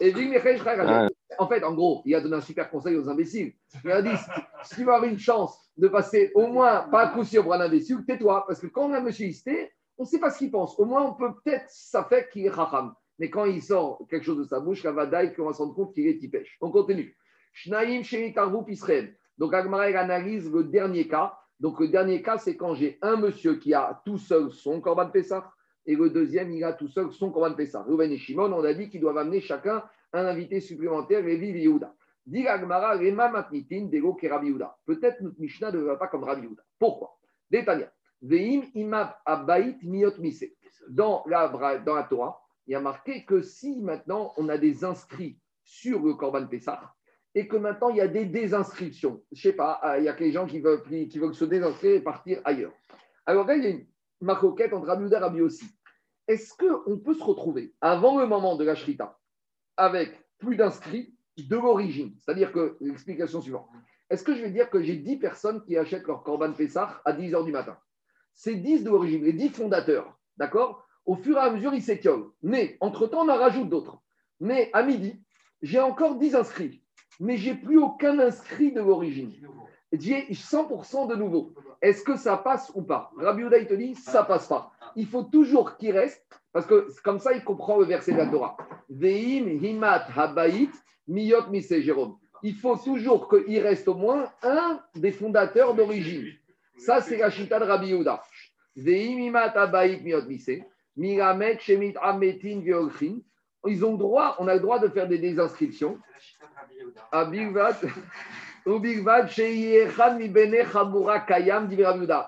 [SPEAKER 1] Et Chacham.
[SPEAKER 6] Ah.
[SPEAKER 1] En fait, en gros, il a donné un super conseil aux imbéciles. Il a dit si tu veux avoir une chance de passer au moins pas à coup sûr pour un imbécile, tais-toi. Parce que quand un monsieur il se tait, on ne sait pas ce qu'il pense. Au moins, on peut peut-être, ça fait qu'il est racham. Mais quand il sort quelque chose de sa bouche, la vadaï, qu'on va se rendre compte qu'il est tipèche. On continue. Shnaim. Donc, Agmara analyse le dernier cas. Donc, le dernier cas, c'est quand j'ai un monsieur qui a tout seul son corban Pessah et le deuxième, il a tout seul son corban Pessah. Reuven et Shimon, on a dit qu'ils doivent amener chacun un invité supplémentaire, Lévi et Yehuda. Dit l'Agmara, Rema Matnitin, Dego Rabbi Yehuda. Peut-être notre Mishnah ne va pas comme Rabbi Yehuda. Pourquoi? Détania. Dans la, dans la Torah, il y a marqué que si maintenant on a des inscrits sur le Corban Pessah et que maintenant il y a des désinscriptions, je sais pas, euh, il y a des gens qui veulent, qui veulent se désinscrire et partir ailleurs. Alors là, il y a une maroquette entre Rabbi Yehuda et Rabbi aussi. Est-ce qu'on peut se retrouver avant le moment de la Shrita avec plus d'inscrits de l'origine? C'est-à-dire que l'explication suivante. Est-ce que je vais dire que j'ai 10 personnes qui achètent leur Corban Pessah à 10 h du matin? Ces 10 de l'origine, les 10 fondateurs, d'accord Au fur et à mesure, ils s'étiolent. Mais entre-temps, on en rajoute d'autres. Mais à midi, j'ai encore 10 inscrits. Mais j'ai plus aucun inscrit de l'origine. J'ai 100% de nouveau. Est-ce que ça passe ou pas? Rabbi Yehuda, il te dit, ça passe pas. Il faut toujours qu'il reste, Parce que comme ça, il comprend le verset de la Torah. Veim himat habayit miyot mise Jérôme. Il faut toujours qu'il reste au moins un des fondateurs d'origine. Ça, c'est la chita de Rabbi Yehuda. Ils ont le droit, on a le droit de faire des désinscriptions.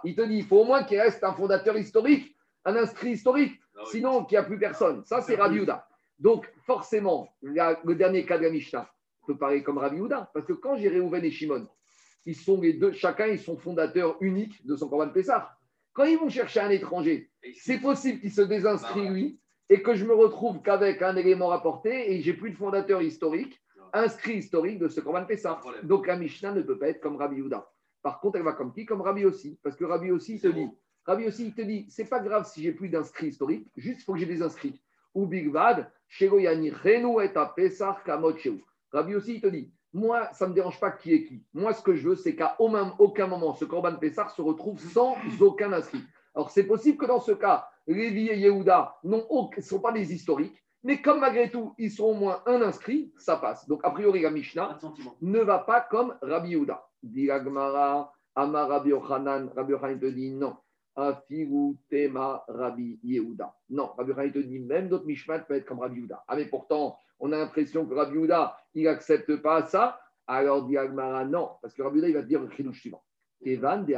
[SPEAKER 1] Il te dit, il faut au moins qu'il reste un fondateur historique, un inscrit historique. Sinon, qu'il n'y a plus personne. Ça, c'est Rabbi Yehuda. Donc, forcément, le dernier cas de la Mishnah peut parler comme Rabbi Yehuda. Parce que quand j'ai Réhouven et Shimon, ils sont les deux, chacun, ils sont fondateurs uniques de son Corban Pessah. Quand ils vont chercher un étranger, c'est possible qu'il se désinscrit lui et que je me retrouve qu'avec un élément rapporté et j'ai plus de fondateur historique, inscrit historique de ce Corban Pessah. Donc la Mishnah ne peut pas être comme Rabbi Yehuda. Par contre, elle va comme qui? Comme Rabbi aussi. Parce que Rabbi aussi, il te dit, Rabbi aussi, il te dit, c'est pas grave si j'ai plus d'inscrits historiques, juste il faut que j'ai des inscrits. Ou Big Bad. Rabbi aussi, il te dit, moi, ça ne me dérange pas qui est qui. Moi, ce que je veux, c'est qu'à aucun moment, ce Corban Pessah se retrouve sans aucun inscrit. Alors, c'est possible que dans ce cas, Lévi et Yehuda ne sont pas des historiques, mais comme malgré tout, ils sont au moins un inscrit, ça passe. Donc, a priori, la Mishnah ne va pas comme Rabbi Yehuda. Dit Amar Rabbi Yochanan, Rabbi Yochanan te dit non. Afiru tema Rabbi Yehuda. Non, Rabbi Yochanan te dit même d'autres Mishmat peuvent être comme Rabbi Yehuda. Ah, mais pourtant, on a l'impression que Rabbi Yehuda, il n'accepte pas ça. Alors, dit la Gemara, non, parce que Rabbi il va te dire le chidouche suivant. Kevan de.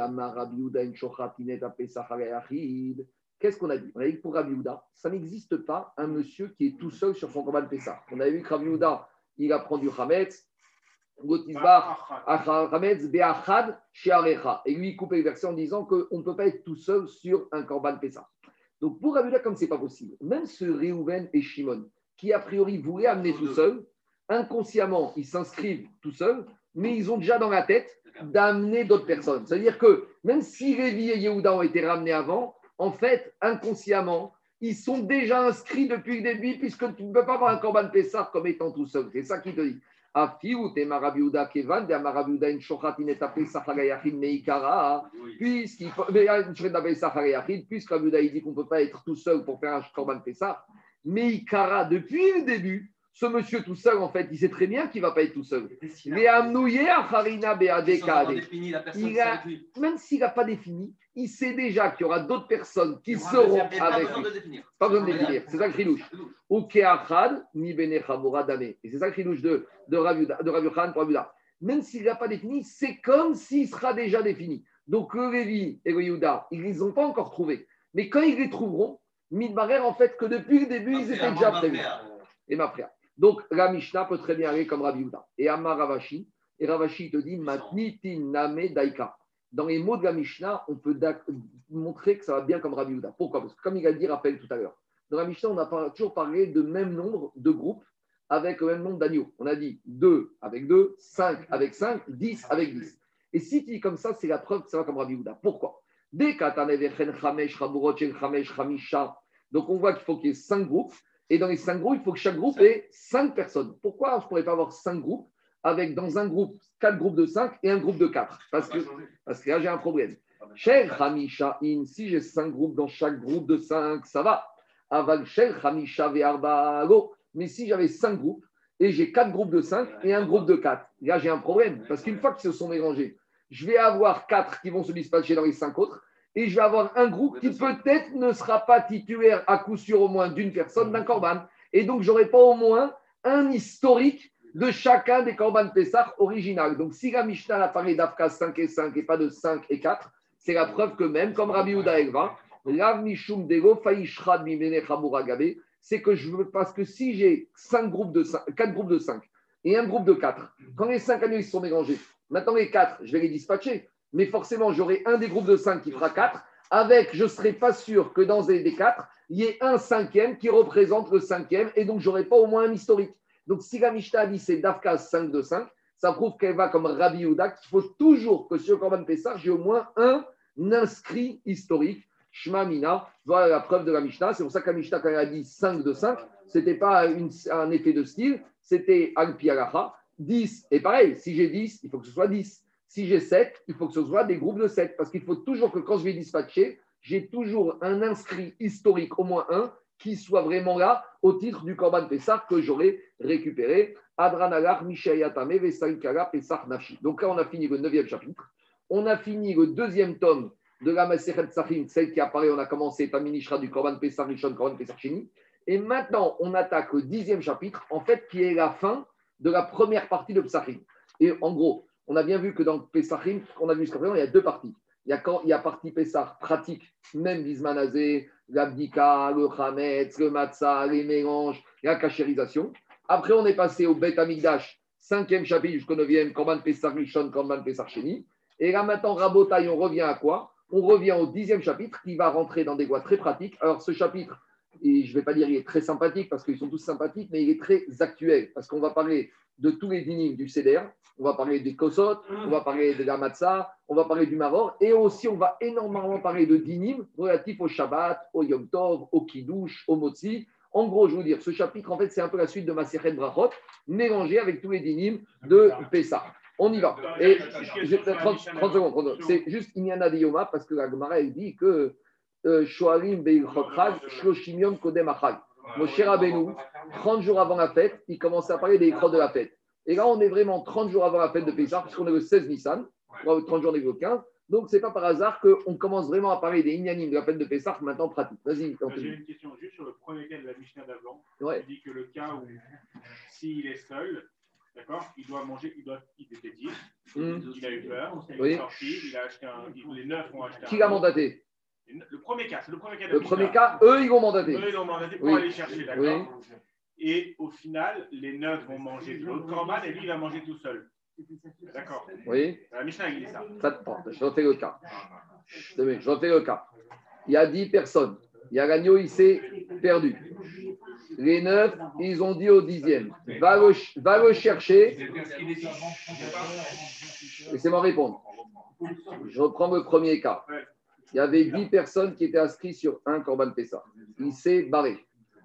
[SPEAKER 1] Qu'est-ce qu'on a dit? On a dit que pour Rabbi ça n'existe pas un monsieur qui est tout seul sur son combat de Pessah. On avait vu que Rabbi Yehuda, il apprend du Hametz, Hametz, Be'achad, Shearecha. Et lui, il coupe les versets en disant qu'on ne peut pas être tout seul sur un Corban Pessah. Donc pour Yehuda, comme ce n'est pas possible, même ce Réhouven et Shimon, qui a priori voulaient amener tout seul, inconsciemment, ils s'inscrivent tout seuls, mais ils ont déjà dans la tête d'amener d'autres personnes. C'est-à-dire que même si Révi et Yehuda ont été ramenés avant, en fait, inconsciemment, ils sont déjà inscrits depuis le début, puisque tu ne peux pas avoir un Corban Pessah comme étant tout seul. C'est ça qu'il te dit. Puisqu'il faut, mais, hagayachid, puisque il dit qu'on ne peut pas être tout seul pour faire un Corban Pessah. Meikara, depuis le début, ce monsieur tout seul, en fait, il sait très bien qu'il ne va pas être tout seul. Mais amnouye beadekade. Il a- Même s'il n'a pas défini, il sait déjà qu'il y aura d'autres personnes qui seront avec lui. Pas besoin de définir. C'est ça le chilouche. Ou keachad, ni bene dame. Et c'est ça le chilouche de, de Rav Yochanan pour Rav Yuda. Même s'il n'a pas défini, c'est comme s'il sera déjà défini. Donc le Révi et le Yehuda, ils ne les ont pas encore trouvés. Mais quand ils les trouveront, Midbarer, en fait, que depuis le début, ils étaient déjà prévus. Et ma frère. Donc la Mishnah peut très bien aller comme Rabbi Yehuda. Et Amar Ravashi, et Ravashi te dit Matnitin Name Daika. Dans les mots de la Mishnah, on peut montrer que ça va bien comme Rabbi Yehuda. Pourquoi? Parce que comme il a dit, rappelle tout à l'heure, dans la Mishnah, on a toujours parlé de même nombre de groupes avec le même nombre d'agneaux. On a dit 2 avec 2, 5 avec 5, 10 avec 10. Et si tu dis comme ça, c'est la preuve que ça va comme Rabbi Yehuda. Pourquoi? Donc on voit qu'il faut qu'il y ait 5 groupes. Et dans les 5 groupes, il faut que chaque groupe ait 5 personnes. Pourquoi je ne pourrais pas avoir 5 groupes avec dans un groupe 4 groupes de 5 et un groupe de 4 Parce que, parce que là, j'ai un problème. Cher Hamisha In, si j'ai 5 groupes dans chaque groupe de 5, ça va. Aval Cher Hamisha Ve'arba. Mais si j'avais 5 groupes et j'ai 4 groupes de 5 et un groupe de 4, là, j'ai un problème. Parce qu'une fois qu'ils se sont mélangés, je vais avoir 4 qui vont se dispatcher dans les 5 autres et je vais avoir un groupe qui peut-être ne sera pas titulaire à coup sûr au moins d'une personne, d'un corban. Et donc, j'aurai pas au moins un historique de chacun des corban Pessah original. Donc, si la Mishnah a parlé d'Afka 5 et 5 et pas de 5 et 4, c'est la preuve que même, comme Rabbi Uda Elva, c'est que je veux, parce que si j'ai 5 groupes de 5, 4 groupes de 5 et un groupe de 4, quand les 5 agneaux ils se sont mélangés, maintenant les 4, je vais les dispatcher mais forcément, j'aurai un des groupes de 5 qui fera 4, avec, je ne serai pas sûr que dans les des 4, il y ait un cinquième qui représente le cinquième, et donc je n'aurai pas au moins un historique. Donc, si la Mishnah dit c'est Dafka 5 de 5, ça prouve qu'elle va comme Rabbi Yehuda, qu'il faut toujours que sur Corban Pessar, j'ai au moins un inscrit historique. Shma Mina, voilà la preuve de la Mishnah. C'est pour ça que la Mishnah, quand elle a dit 5 de 5, ce n'était pas un effet de style, c'était Al-Pi Alacha, 10. Et pareil, si j'ai 10, il faut que ce soit 10. Si j'ai 7, il faut que ce soit des groupes de 7. Parce qu'il faut toujours que quand je vais dispatcher, j'ai toujours un inscrit historique, au moins un, qui soit vraiment là au titre du Korban Pessah que j'aurais récupéré. Adranalar, Mishayatame, Vesaikara, Pessah, Nafshi. Donc là, on a fini le neuvième chapitre. On a fini le deuxième tome de la Maseret Sachim, celle qui apparaît, on a commencé Taminishra du Korban Pessah Rishon, Korban Pessah Sheni. Et maintenant, on attaque le dixième chapitre, en fait, qui est la fin de la première partie de Psachim. Et en gros, on a bien vu que dans Pessachim, ce qu'on a vu jusqu'à présent, il y a deux parties. Il y a, quand, il y a partie Pessah pratique, même l'Ismanazé, l'Abdika, le Hametz, le Matzah, les mélanges, la cachérisation. Après, on est passé au Bet Amigdash, cinquième chapitre jusqu'au neuvième, Korban Pessah Rishon, Korban Pessah Sheni. Et là, maintenant, Rabotaï, on revient à quoi? On revient au dixième chapitre qui va rentrer dans des voies très pratiques. Alors, ce chapitre, et je ne vais pas dire qu'il est très sympathique parce qu'ils sont tous sympathiques, mais il est très actuel parce qu'on va parler de tous les dynimes du CDR, on va parler des Kosot, on va parler de la Matzah, on va parler du Maror, et aussi on va énormément parler de dynimes relatifs au Shabbat, au Yom Tov, au Kiddush, au Motzi. En gros, je veux dire, ce chapitre, en fait, c'est un peu la suite de Maseret Brachot, mélangé avec tous les dynimes de Pessah. On y va. Et je- 30, 30 secondes. 30 secondes. C'est juste Inyana de Yoma parce que la Gemara, elle dit que euh, Chag, Shloshim Yom. Moshe Rabbeinu, 30 jours avant la fête, il commençait à parler des crottes de la fête. Et là, on est vraiment 30 jours avant la fête de Pessah, puisqu'on est le 16 Nissan, 30 jours, on est le 15. Donc, ce n'est pas par hasard qu'on commence vraiment à parler des Inyanim de la fête de Pessah maintenant pratique. Vas-y,
[SPEAKER 2] J'ai une question juste sur le premier cas de la Mishnah d'avant.
[SPEAKER 1] Ouais.
[SPEAKER 2] Il dit que le cas où, s'il est seul, d'accord, il doit manger, il doit, il était dit,
[SPEAKER 1] Hmm.
[SPEAKER 2] il a eu peur, il
[SPEAKER 1] Oui.
[SPEAKER 2] est sorti, il a acheté un, les neuf ont acheté
[SPEAKER 1] Qui
[SPEAKER 2] un.
[SPEAKER 1] l'a mandaté?
[SPEAKER 2] Le premier cas, c'est le premier cas de
[SPEAKER 1] Le premier cas, eux, ils vont mandater.
[SPEAKER 2] Eux, ils l'ont mandaté pour
[SPEAKER 1] Oui.
[SPEAKER 2] aller chercher, d'accord Et au final, les neuf vont manger de l'autre corban et lui, il va manger tout seul. D'accord.
[SPEAKER 1] Oui.
[SPEAKER 2] La Mishnah, il dit ça.
[SPEAKER 1] Ça, attends, je refais le cas. Je je refais le cas. Il y a 10 personnes. Il y a l'agneau, il s'est perdu. Les neuf, ils ont dit au dixième, va le, va le chercher. Laissez-moi répondre. Je reprends le premier cas. Il y avait 10 personnes qui étaient inscrites sur un Corban Pessa. Il s'est barré.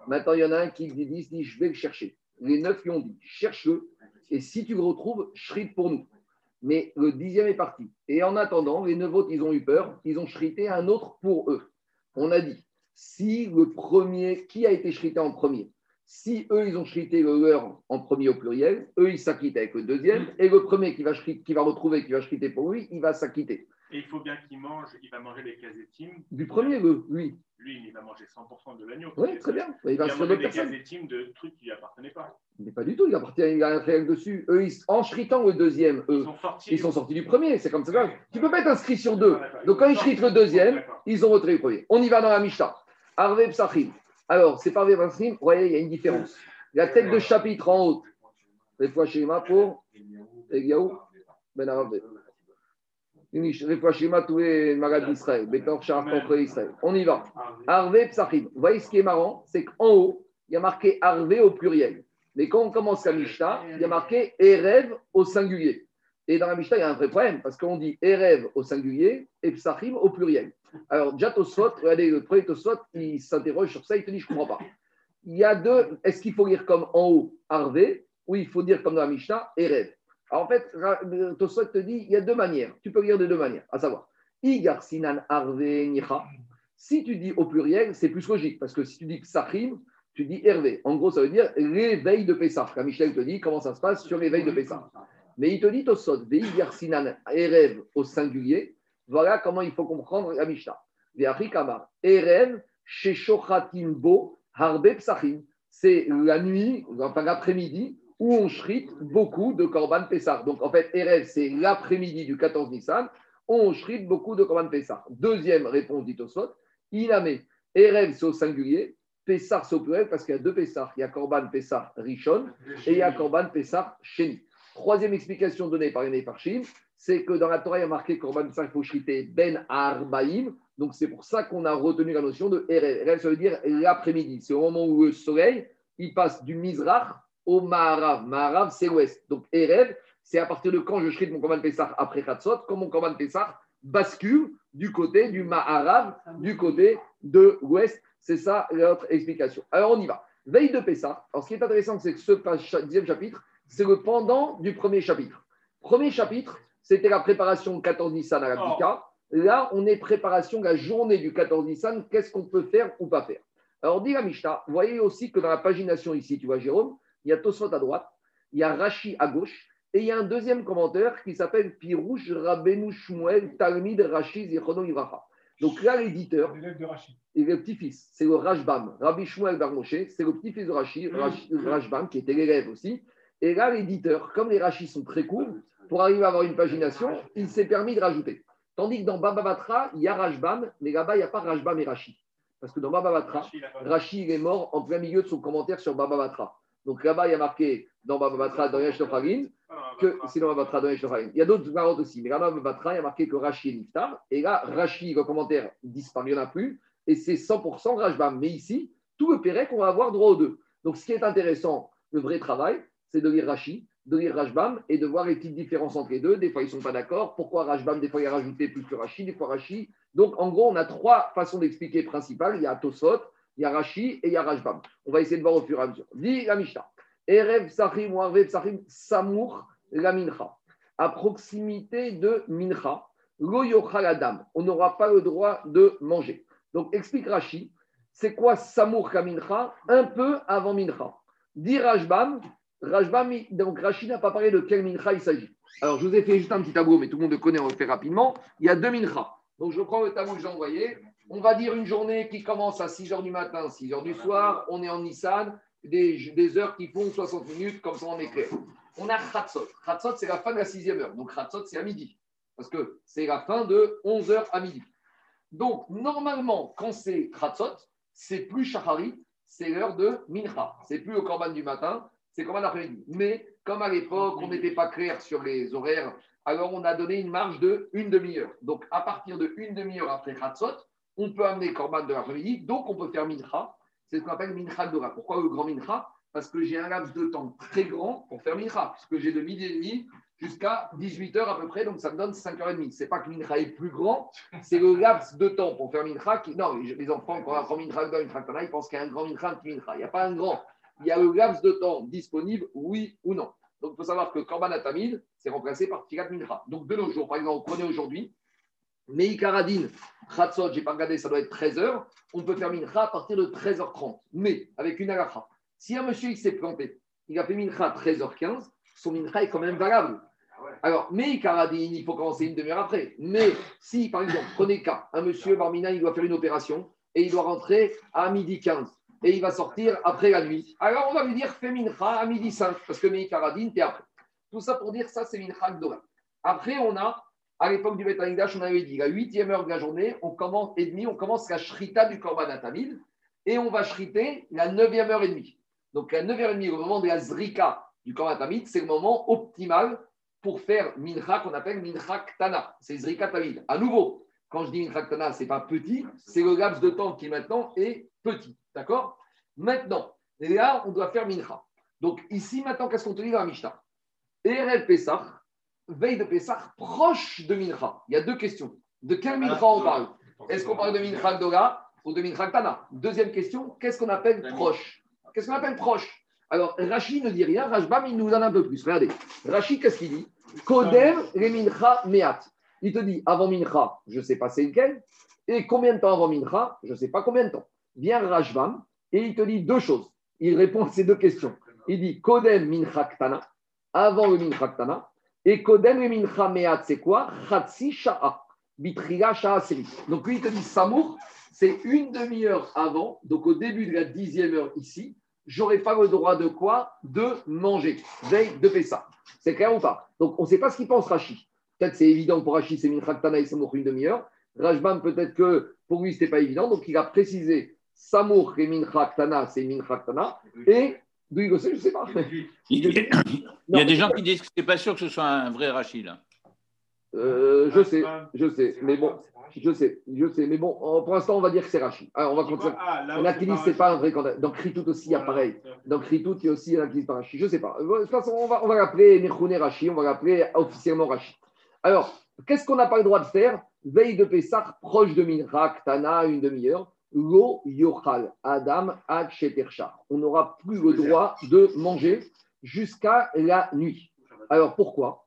[SPEAKER 1] Maintenant, il y en a un qui dit, dit, je vais le chercher. Les neuf lui ont dit, cherche-le. Et si tu le retrouves, shrite pour nous. Mais le dixième est parti. Et en attendant, les neuf autres, ils ont eu peur. Ils ont shrité un autre pour eux. On a dit, si le premier, qui a été shrité en premier? Si eux, ils ont shrité le leur en premier au pluriel, eux, ils s'acquittent avec le deuxième. Et le premier qui va, qui va retrouver, qui va shriter pour lui, il va s'acquitter.
[SPEAKER 2] Et il faut bien qu'il mange, il va manger les casétimes.
[SPEAKER 1] Du premier, le, lui.
[SPEAKER 2] Lui, il va manger 100% de l'agneau.
[SPEAKER 1] Oui, très bien. Il
[SPEAKER 2] Il
[SPEAKER 1] va
[SPEAKER 2] va
[SPEAKER 1] sur
[SPEAKER 2] manger des casétimes de trucs qui lui appartenaient pas.
[SPEAKER 1] Mais pas du tout, il appartient, il a dessus. Eux, ils- en shritant le deuxième,
[SPEAKER 2] Ils
[SPEAKER 1] eux,
[SPEAKER 2] sont sortis.
[SPEAKER 1] ils sont sortis du premier. C'est comme ça. Tu peux pas être inscrit sur deux. Donc quand ils shritent le deuxième, ils ont retiré le premier. On y va dans la Mishnah. Arve Psachim. Alors, c'est pas Arve Psachim, vous voyez, il y a une différence. La tête de chapitre en haut, les fois schéma pour Eliaou Ben Arve. Les fois schéma tous les malades d'Israël. Betor Shar contre Israël. On y va. Arve Psachim. Vous voyez ce qui est marrant, c'est qu'en haut, il y a marqué Arve au pluriel. Mais quand on commence la Mishnah, il y a marqué Erev au singulier. Et dans la Mishnah, il y a un vrai problème, parce qu'on dit Erev au singulier et Psachim au pluriel. Alors, déjà, Tosfot, regardez, le premier Tosfot, il s'interroge sur ça, il te dit, je ne comprends pas. Il y a deux, est-ce qu'il faut lire comme en haut, Arvé, ou il faut dire comme dans la Mishnah, Erev? En fait, le Tosfot te dit, il y a deux manières. Tu peux lire de deux manières, à savoir, Igar. Si tu dis au pluriel, c'est plus logique, parce que si tu dis Psachim, tu dis Hervé. En gros, ça veut dire l'éveil de Pessah. Quand Michel te dit comment ça se passe sur l'éveil de Pessah. Mais il te dit Tosot, Sinan Erev au singulier. Voilà comment il faut comprendre la Mishnah. Harbe. C'est la nuit, enfin l'après-midi, où on shrite beaucoup de Korban Pessah. Donc en fait, Erev, c'est l'après-midi du 14 Nissan, on shrite beaucoup de Korban Pessah. Deuxième réponse dit Tosot, Iname, Erev, c'est au singulier, Pessah, c'est au pluriel, parce qu'il y a deux Pessah. Il y a Korban Pessah Rishon et il y a Korban Pessah Sheni. Troisième explication donnée par les Parchim, c'est que dans la Torah, il y a marqué Korban Pessah, il faut shriter Ben Arbaïm. Donc c'est pour ça qu'on a retenu la notion de Erev. Erev, ça veut dire l'après-midi. C'est au moment où le soleil, il passe du Mizrach au Maharav. Maharav, c'est l'ouest. Donc Erev, c'est à partir de quand je shrite mon Korban Pessah après Khatsot, quand mon Korban Pessah bascule du côté du Maharav, du côté de l'ouest. C'est ça l'autre explication. Alors on y va. Veille de Pessah. Alors ce qui est intéressant, c'est que ce dixième chapitre, c'est le pendant du premier chapitre. Premier chapitre, c'était la préparation 14 Nissan à la Bika. Là, on est préparation de la journée du 14 Nissan. Qu'est-ce qu'on peut faire ou pas faire? Alors, dit la Mishnah, vous voyez aussi que dans la pagination ici, tu vois, Jérôme, il y a Tosfot à droite, il y a Rashi à gauche, et il y a un deuxième commentaire qui s'appelle Pirouche Rabbeinu Shmuel Talmid Rashi Zichrono Ivracha. Donc là, l'éditeur,
[SPEAKER 7] Rachid.
[SPEAKER 1] et le petit-fils, c'est le Rajbam. Rabbi Shmuel Bar Moshe, c'est le petit-fils de Rashi, Rashi- Rajbam, qui était l'élève aussi. Et là, l'éditeur, comme les Rachis sont très courts, pour arriver à avoir une pagination, il s'est permis de rajouter. Tandis que dans Baba Batra, il y a Rajbam, mais là-bas, il n'y a pas Rajbam et Rashi. Parce que dans Baba Batra,
[SPEAKER 2] il
[SPEAKER 1] Rashi il est mort en plein milieu de son commentaire sur Baba Batra. Donc là-bas, il y a marqué dans Baba Batra, dans Yesh Tofagin, que c'est dans Baba Batra, dans. Il y a d'autres marottes aussi, mais là-bas, il y a marqué que Rashi est Niftar. Et là, Rashi, le commentaire disparaît, il n'y en a plus. Et c'est 100% Rajbam. Mais ici, tout le Pérec, on va avoir droit aux deux. Donc ce qui est intéressant, le vrai travail, c'est de lire Rashi, de lire Rajbam et de voir les petites différences entre les deux. Des fois, ils ne sont pas d'accord. Pourquoi Rajbam Des fois, il a rajouté plus que Rashi, des fois Rashi. Donc, en gros, on a trois façons d'expliquer principales. Il y a Tosot, il y a Rashi et il y a Rajbam. On va essayer de voir au fur et à mesure. Dit la Mishnah. Erev Sachim ou Arvev Sachim Samour la Mincha. À proximité de Mincha, Lo yochal Adam. On n'aura pas le droit de manger. Donc, explique Rashi. C'est quoi Samour la Mincha? Un peu avant Mincha. Dit Rajbam. Rajbam, donc Rashi n'a pas parlé de quel Mincha il s'agit. Alors, je vous ai fait juste un petit tableau, mais tout le monde le connaît, on le fait rapidement. Il y a deux Mincha. Donc, je prends le tableau que j'ai envoyé. On va dire une journée qui commence à 6 h du matin, 6 h du soir. On est en Nissan, des, des heures qui font 60 minutes, comme ça on est clair. On a Khatsot. Khatsot, c'est la fin de la sixième heure. Donc, Khatsot, c'est à midi. Parce que c'est la fin de 11 h à midi. Donc, normalement, quand c'est Khatsot, c'est plus Shahari, c'est l'heure de Mincha. C'est plus au Korban du matin, c'est Korban l'après-midi. Mais comme à l'époque, on n'était pas clair sur les horaires, alors on a donné une marge de une demi-heure. Donc, à partir de une demi-heure après Khatsot, on peut amener Korban de l'après-midi, donc on peut faire Mincha. C'est ce qu'on appelle Mincha Dora. Pourquoi le grand Mincha? Parce que j'ai un laps de temps très grand pour faire Mincha, puisque j'ai de midi et demi jusqu'à 18h à peu près, donc ça me donne 5h30. C'est pas que Mincha est plus grand, c'est le laps de temps pour faire Mincha. Non, les enfants, quand on apprend Mincha dans Mincha ils pensent qu'il y a un grand Mincha, un petit. Il n'y a pas un grand. Il y a le laps de temps disponible, oui ou non. Donc il faut savoir que Korban Atamid, c'est remplacé par Tirat Mincha. Donc de nos jours, par exemple, prenez aujourd'hui, Meikaradin, Khatsot, j'ai pas regardé, ça doit être 13h. On peut faire Mincha à partir de 13h30. Mais avec une alacha. Si un monsieur il s'est planté, il a fait Mincha à 13h15, son Mincha est quand même valable. Alors, Meikaradin, il faut commencer une demi-heure après. Mais si, par exemple, prenez cas, un monsieur Barmina, il doit faire une opération et il doit rentrer à midi 15 et il va sortir après la nuit. Alors, on va lui dire fais Mincha à midi 5 parce que Meikaradin, t'es après. Tout ça pour dire ça, c'est Mincha Gdora. Après, on a à l'époque du Beth on avait dit la huitième heure de la journée, on commence et demi, on commence la shrita du Korban Atamid et on va shriter la neuvième heure et demie. Donc la neuvième heure et demie, au moment de la zrika du Korban Atamid, c'est le moment optimal pour faire mincha qu'on appelle mincha ktana. C'est zrika tamid. À nouveau, quand je dis mincha ktana, c'est pas petit, c'est le laps de temps qui maintenant est petit. D'accord? Maintenant, là, on doit faire mincha. Donc ici, maintenant, qu'est-ce qu'on te dit dans la Mishnah? Pesach, veille de Pessah, proche de Mincha. Il y a deux questions. De quel Mincha on parle? Est-ce qu'on parle de Mincha Gdora ou de Mincha Tana Deuxième question, qu'est-ce qu'on appelle proche? Qu'est-ce qu'on appelle proche? Alors, Rashi ne dit rien, Rashbam, il nous en a un peu plus. Regardez, Rashi, qu'est-ce qu'il dit? Kodem le Mincha Meat. Il te dit, avant Mincha, je ne sais pas c'est lequel, et combien de temps avant Mincha, je ne sais pas combien de temps. Vient Rashbam, et il te dit deux choses. Il répond à ces deux questions. Il dit Kodem Mincha Ktana, avant le Mincha Ktana, et Kodem et Mincha Meat, c'est quoi? Chatsi Sha'a. Bitriga Sha'a. Donc lui, il te dit Samour, c'est une demi-heure avant, donc au début de la dixième heure ici, j'aurais pas le droit de quoi? De manger. Veille de Pessa. C'est clair ou pas? Donc on ne sait pas ce qu'il pense Rashi. Peut-être c'est évident pour Rashi, c'est Mincha Ktana et Samour une demi-heure. Rajbam, peut-être que pour lui, ce n'était pas évident. Donc il a précisé Samour et Mincha Ktana, c'est Mincha Ktana. Et d'où il le sait, je ne sais pas.
[SPEAKER 4] Il y a, il y a des gens qui disent que c'est pas sûr que ce soit un vrai Rachid. là.
[SPEAKER 1] Euh, je sais, je sais, mais bon, je sais, je sais, mais bon, pour l'instant, on va dire que c'est Rachid. Alors, on va continuer.
[SPEAKER 2] Ah, là
[SPEAKER 1] a qui que c'est pas un vrai candidat. Dans Kritout aussi, il y a
[SPEAKER 2] Voilà.
[SPEAKER 1] pareil. Dans Kritout, il y a aussi a qui disent pas Rachid. Je ne sais pas. De toute façon, on va, on va l'appeler Nechouné Rachid, on va l'appeler officiellement Rachid. Alors, qu'est-ce qu'on n'a pas le droit de faire? Veille de Pessah, proche de Mincha, Tana, une demi-heure. Lo yochal Adam. On n'aura plus le droit de manger jusqu'à la nuit. Alors pourquoi?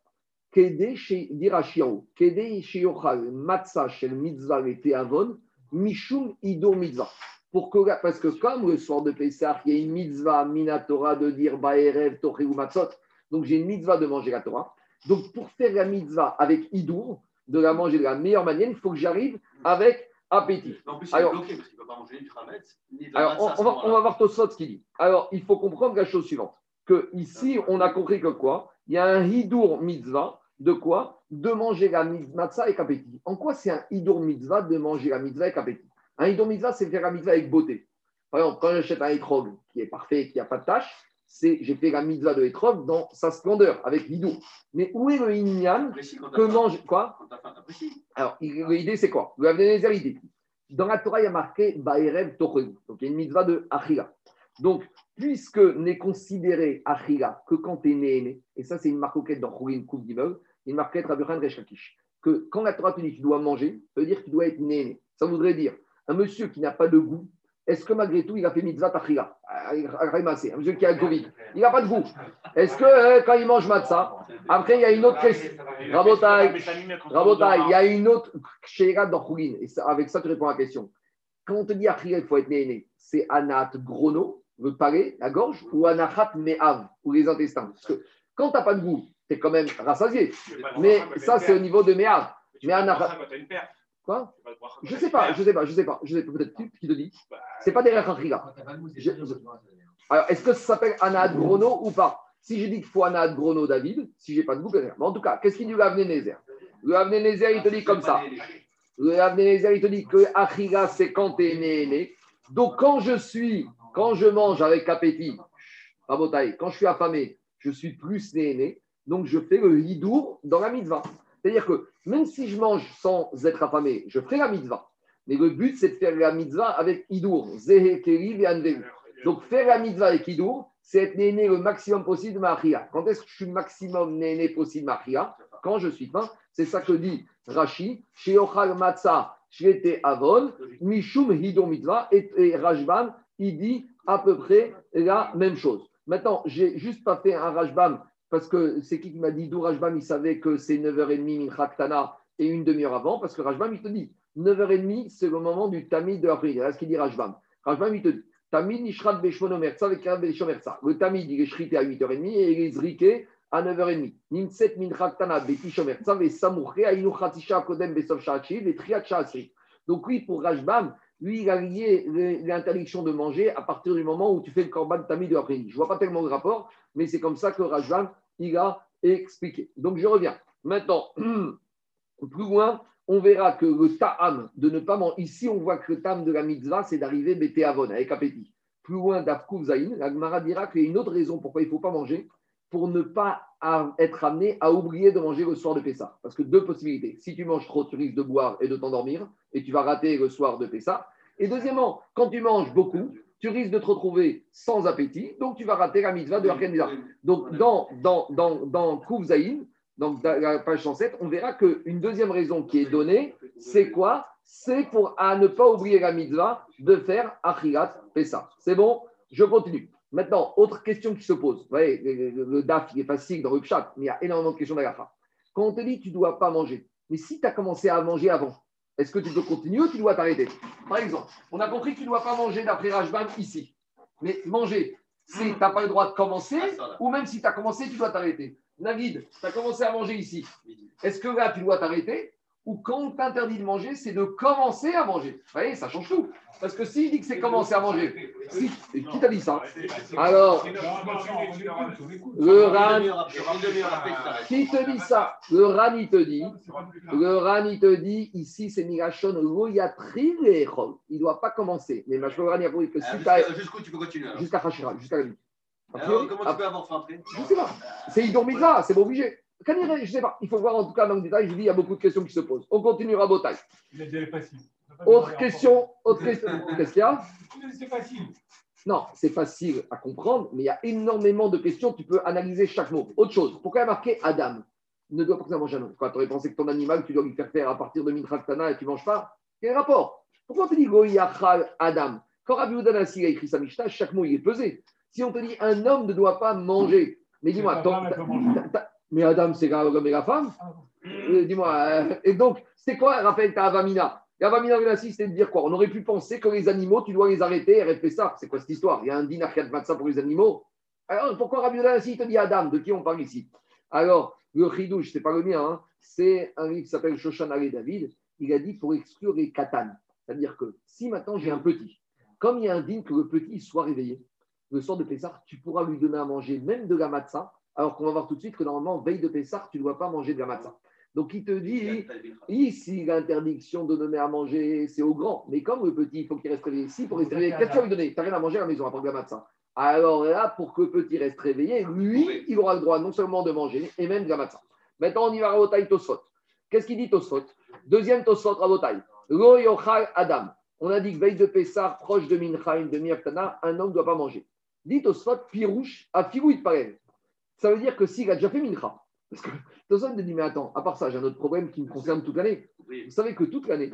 [SPEAKER 1] Mitzvah. pour que, parce que comme le soir de Pessah, il y a une mitzvah minatora de dire Baerev, Toré ou Matzot, donc j'ai une mitzvah de manger la Torah. Donc pour faire la mitzvah avec Idour, de la manger de la meilleure manière, il faut que j'arrive avec appétit.
[SPEAKER 5] En plus, il
[SPEAKER 1] Alors-
[SPEAKER 5] est bloqué parce qu'il ne peut pas manger ni du Hametz, ni de la
[SPEAKER 1] Alors,
[SPEAKER 5] matzah
[SPEAKER 1] on, va,
[SPEAKER 5] moment-là.
[SPEAKER 1] on va voir Tosot ce qu'il dit. Alors, il faut comprendre la chose suivante. Que ici, on a compris que quoi? Il y a un hidour mitzvah de quoi? De manger la matzah avec appétit. En quoi c'est un hidour mitzvah de manger la mitzvah avec appétit? Un hidour mitzvah, c'est faire la mitzvah avec beauté. Par exemple, quand j'achète un étrog qui est parfait, qui n'a pas de tâche, c'est j'ai fait la mitzvah de étrog dans sa splendeur, avec hidour. Mais où est le inyan que mange quoi alors, l'idée, c'est quoi? Le Dans la Torah, il y a marqué Baerev Tochelu. Donc, il y a une mitzvah de Achila. Donc, puisque n'est considéré Achila que quand tu es né, né, et ça, c'est une marquette dans Choulin Kouf d'immeuble, une marquette Rabbi Rechakish, que quand la Torah te dit que tu dois manger, ça veut dire que tu dois être né, né. Ça voudrait dire un monsieur qui n'a pas de goût, est-ce que malgré tout, il a fait mitzvah Achila Un monsieur qui a le Covid, il n'a pas de goût. Est-ce que euh, quand il mange matzah, après, il y a une autre question. Rabotai, Rabotai, il y a une autre Sheira dans Choulin, et avec ça, tu réponds à la question. Quand on te dit Achila, il faut être né, né, c'est Anat Grono, le palais, la gorge, ou Anachat Me'av, ou les intestins? Parce que quand tu n'as pas de goût, tu es quand même rassasié. Mais ça, c'est au niveau de Me'av. Mais Anachat. Quoi Je sais pas, je sais pas, je sais pas, je sais pas, peut-être tu qui te dit. C'est pas derrière Achila. Je- Alors, est-ce que ça s'appelle Anat Grono ou pas? Si j'ai dit qu'il faut Anat Grono David, si j'ai pas de peut-être. Mais en tout cas, qu'est-ce qu'il dit le Avnenezer Le Avnenezer, il te dit comme ça. Le Avnenezer, il te dit que Achila, c'est quand tu es né, né. Donc, quand je suis, quand je mange avec appétit, Rabotaï, quand je suis affamé, je suis plus né, né. Donc, je fais le hidour dans la mitzvah. C'est-à-dire que même si je mange sans être affamé, je ferai la mitzvah. Mais le but, c'est de faire la mitzvah avec hidour. Zehe, Keri, et. Donc, faire la mitzvah avec Hidour, c'est être néné le maximum possible de ma achia. Quand est-ce que je suis maximum néné possible de ma achia Quand je suis faim. C'est ça que dit Rashi. Chez Ochal Matzah, Shlete Avon, Mishum Mitzvah. Et, Rajbam, il dit à peu près la même chose. Maintenant, j'ai juste pas fait un Rajbam parce que c'est qui qui m'a dit d'où Rajbam, il savait que c'est 9h30 Minchaktana et une demi-heure avant, parce que Rajbam, il te dit 9h30, c'est le moment du Tamid de l'après-midi. Voilà ce qu'il dit Rajbam. Rajbam, il te dit Tamid. Le Tamid, il est shrité à 8h30 et il est zriké à 9h30. Nimtset Minchaktana Khatisha Kodem Besov Shachi ve Triat. Donc, oui, pour Rajbam, lui, il a lié l'interdiction de manger à partir du moment où tu fais le korban tamid de l'après-midi. Je ne vois pas tellement le rapport, mais c'est comme ça que Rajbam, il a expliqué. Donc, je reviens. Maintenant, plus loin, on verra que le ta'am de ne pas manger. Ici, on voit que le ta'am de la mitzvah, c'est d'arriver bété avon, avec appétit. Plus loin d'Afkouf Zaïn, la Gemara dira qu'il y a une autre raison pourquoi il ne faut pas manger, pour ne pas être amené à oublier de manger le soir de Pessah. Parce que deux possibilités. Si tu manges trop, tu risques de boire et de t'endormir, et tu vas rater le soir de Pessah. Et deuxièmement, quand tu manges beaucoup, tu risques de te retrouver sans appétit, donc tu vas rater la mitzvah de Nidar. Donc, dans, dans, dans, dans donc dans la page 107, on verra qu'une deuxième raison qui est donnée, c'est quoi? C'est pour à ne pas oublier la mitzvah de faire Achilat Pessah. C'est bon? Je continue. Maintenant, autre question qui se pose. Vous voyez, le, DAF, il est facile dans le chat, mais il y a énormément de questions d'Agafa. Quand on te dit tu ne dois pas manger, mais si tu as commencé à manger avant, est-ce que tu peux continuer ou tu dois t'arrêter? Par exemple, on a compris que tu ne dois pas manger d'après Rajbam ici. Mais manger, si tu n'as pas le droit de commencer, ou même si tu as commencé, tu dois t'arrêter. Navid, tu as commencé à manger ici. Est-ce que là, tu dois t'arrêter? Ou quand on t'interdit de manger, c'est de commencer à manger Vous voyez, ça change tout. Parce que si je dis que c'est commencer à manger, si, qui t'a dit ça Alors, le RAN, qui te dit ça Le RAN, il te dit, le RAN, il te dit, ici, c'est Migashon Lechol. Il ne doit pas commencer. Mais ma RAN, il a compris que
[SPEAKER 5] Ah,
[SPEAKER 1] si tu as
[SPEAKER 5] jusqu'à- Jusqu'où tu peux continuer
[SPEAKER 1] jusqu'à Hachira, jusqu'à la nuit.
[SPEAKER 5] Comment tu peux avoir faim après
[SPEAKER 1] Je sais pas. C'est Idor c'est pas obligé. Je sais pas. Il faut voir en tout cas dans le détail. Je dis, il y a beaucoup de questions qui se posent. On continuera Botaï. Autre question, autre question. Qu'est-ce qu'il y a
[SPEAKER 7] C'est facile.
[SPEAKER 1] Non, c'est facile à comprendre, mais il y a énormément de questions. Tu peux analyser chaque mot. Autre chose. Pourquoi il y a marqué Adam ne doit pas manger un homme. Quoi, tu aurais pensé que ton animal, tu dois lui faire faire à partir de Mintraktana et tu ne manges pas Quel rapport Pourquoi on te dit Goyachal Adam Quand Rabbi Udan Assi a écrit sa Mishnah, chaque mot il est pesé. Si on te dit un homme ne doit pas manger, mais dis-moi, Mais Adam, c'est l'homme et la femme. Euh, Dis-moi, euh, et donc, c'est quoi, Raphaël, ta Avamina? Yavamina c'était de dire quoi? On aurait pu penser que les animaux, tu dois les arrêter et ça. C'est quoi cette histoire? Il y a un dinar matzah pour les animaux. Alors pourquoi Rabbi Nassi te dit Adam? De qui on parle ici? Alors, le chidouche, c'est pas le mien, hein. c'est un livre qui s'appelle Shoshan Ali David. Il a dit pour exclure les katanes. C'est-à-dire que si maintenant j'ai un petit, comme il y a un digne que le petit soit réveillé, le soir de Pessah, tu pourras lui donner à manger même de la matzah, alors qu'on va voir tout de suite que normalement, veille de Pessah, tu ne dois pas manger de la matzah. Donc il te dit, ici, l'interdiction de donner à manger, c'est au grand. Mais comme le petit, il faut qu'il reste réveillé ici, pour rester réveillé, qu'est-ce que tu vas lui donner? Tu n'as rien à manger à la maison, à part de la matzah. Alors là, pour que le petit reste réveillé, lui, il aura le droit non seulement de manger, et même de la matzah. Maintenant, on y va à Rabotai Tosfot. Qu'est-ce qu'il dit Tosfot Deuxième Tosfot, Rabotai. Lo yochal Adam. On a dit que veille de Pessah, proche de Mincha, de Miaftana, un homme ne doit pas manger. Dit Tosfot, pirouche, à figouille pareil. Ça veut dire que s'il a déjà fait Mincha, parce que Tosfot me dit, mais attends, à part ça, j'ai un autre problème qui me concerne toute l'année. Vous savez que toute l'année,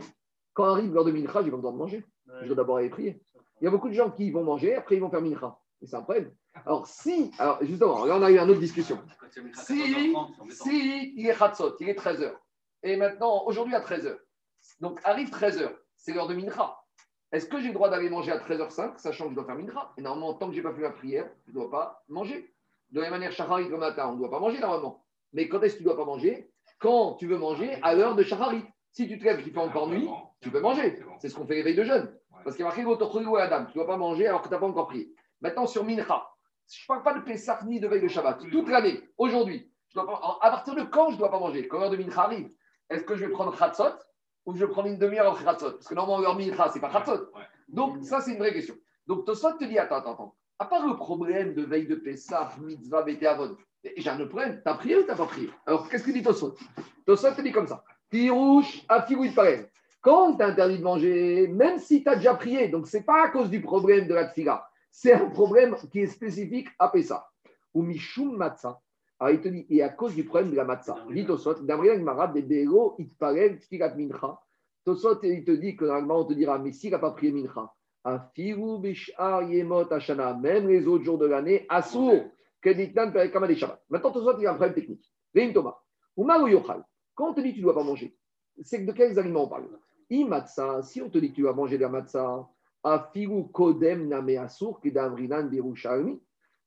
[SPEAKER 1] quand arrive l'heure de Mincha, j'ai pas besoin de manger. Je dois d'abord aller prier. Il y a beaucoup de gens qui vont manger, après ils vont faire Mincha. Et c'est un problème. Alors, si, alors justement, là on a eu une autre discussion. Si, si il est Khatsot, il est 13h, et maintenant, aujourd'hui à 13h, donc arrive 13h, c'est l'heure de Mincha. Est-ce que j'ai le droit d'aller manger à 13h05, sachant que je dois faire Mincha Et normalement, tant que je n'ai pas fait ma prière, je ne dois pas manger. De la même manière, Shacharit le matin, on ne doit pas manger normalement. Mais quand est-ce que tu ne dois pas manger? Quand tu veux manger à l'heure de Shacharit. Si tu te lèves, qu'il fait encore nuit, tu peux manger. C'est ce qu'on fait l'éveil de jeûne. Parce qu'il y a marqué Adam, tu ne dois pas manger alors que tu n'as pas encore prié. Maintenant, sur Mincha, je ne parle pas de Pessah ni de veille de Shabbat. Toute l'année, aujourd'hui, à partir de quand je ne dois pas manger? Quand l'heure de Mincha arrive, est-ce que je vais prendre Khatsot ou je vais prendre une demi-heure en Khatsot? Parce que normalement, l'heure Mincha, ce n'est pas Khatsot. Donc, ça, c'est une vraie question. Donc, Tosot te dit attends, attends, attends. À part le problème de veille de Pessah, mitzvah, bété avon, j'ai un problème. T'as prié ou t'as pas prié? Alors, qu'est-ce que dit Tosot? Tosot te dit comme ça Tirouche, afigouille pareil. Quand tu interdit de manger, même si tu as déjà prié, donc ce n'est pas à cause du problème de la tfila, c'est un problème qui est spécifique à Pessah. Ou Mishum Matzah. Alors il te dit, et à cause du problème de la Matzah. Il dit Tosot, Marab, de Béro, Itparel, Tfilat Mincha. Tosot, il te dit que normalement, on te dira, mais s'il n'a pas prié Mincha, Afiru Bishar Yemot Ashana, même les autres jours de l'année, Assour, Perekama des Shabbat. Maintenant, Tosot, il y a un problème technique. Vein Thomas. Ou Maru Yochal? Quand on te dit que tu ne dois pas manger, c'est de quels aliments on parle? Imatsa, si on te dit que tu vas manger de la matzah, kodem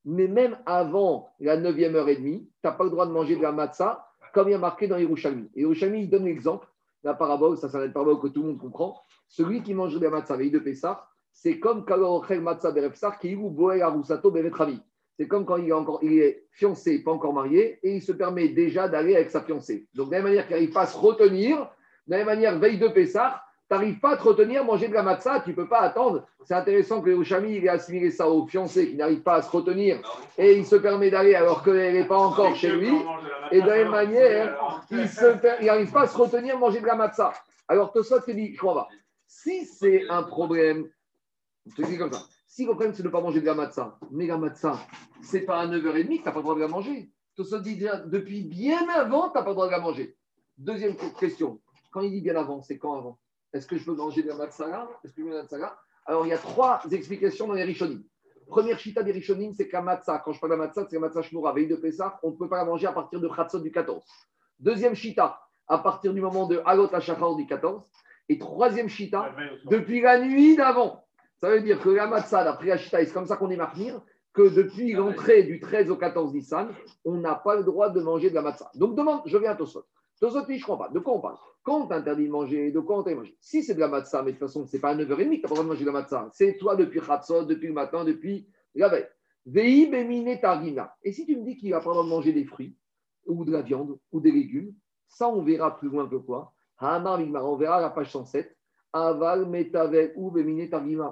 [SPEAKER 1] mais même avant la 9e heure et demie, tu n'as pas le droit de manger de la matzah, comme il y a marqué dans Yerushalmi. Et Yerushalmi, il donne l'exemple, la parabole, ça c'est une parabole que tout le monde comprend. Celui qui mange de la matzah veille de Pessah, c'est comme bevetravi. C'est comme quand il est, encore, il est fiancé, pas encore marié, et il se permet déjà d'aller avec sa fiancée. Donc, de la même manière qu'il n'arrive pas à se retenir, de la même manière, veille de Pessah, tu n'arrives pas à te retenir, manger de la matzah, tu ne peux pas attendre. C'est intéressant que Ushami ait assimilé ça au fiancé qui n'arrive pas à se retenir et il se permet d'aller alors qu'elle n'est pas encore chez lui. Et de la même manière, il n'arrive pas à se retenir, manger de la matzah. Alors Tosot te dit, je crois pas. Si c'est un problème, je comme ça. Si le problème c'est de ne pas manger de la matzah, mais la matzah, c'est pas à 9h30 que tu n'as pas le droit de la manger. Tosot dit depuis bien avant, tu n'as pas le droit de la manger. Deuxième question. Quand il dit bien avant, c'est quand avant? Est-ce que je peux manger de la matzara Est-ce que je de la Alors, il y a trois explications dans les Rishonim. Première chita des Rishonim, c'est qu'un matzah, quand je parle de la matzah, c'est la matzah shmura, veille de Pessah, on ne peut pas la manger à partir de Khatzot du 14. Deuxième chita, à partir du moment de Halot Hashachar du 14. Et troisième chita, depuis la nuit d'avant. Ça veut dire que la matzah, d'après la chita, c'est comme ça qu'on est marquir, que depuis l'entrée du 13 au 14 Nissan, on n'a pas le droit de manger de la matzah. Donc, demande, je viens à Tosot. Tosot, je ne crois pas. De quoi on parle? Quand on t'interdit de manger, de quoi on t'interdit de manger? Si c'est de la matzah, mais de toute façon, ce n'est pas à 9h30 que tu n'as pas le droit de manger de la matzah. C'est toi depuis Khatsot, depuis le matin, depuis la veille. Et si tu me dis qu'il va pas le droit de manger des fruits, ou de la viande, ou des légumes, ça, on verra plus loin que quoi? On verra la page 107. Aval, ou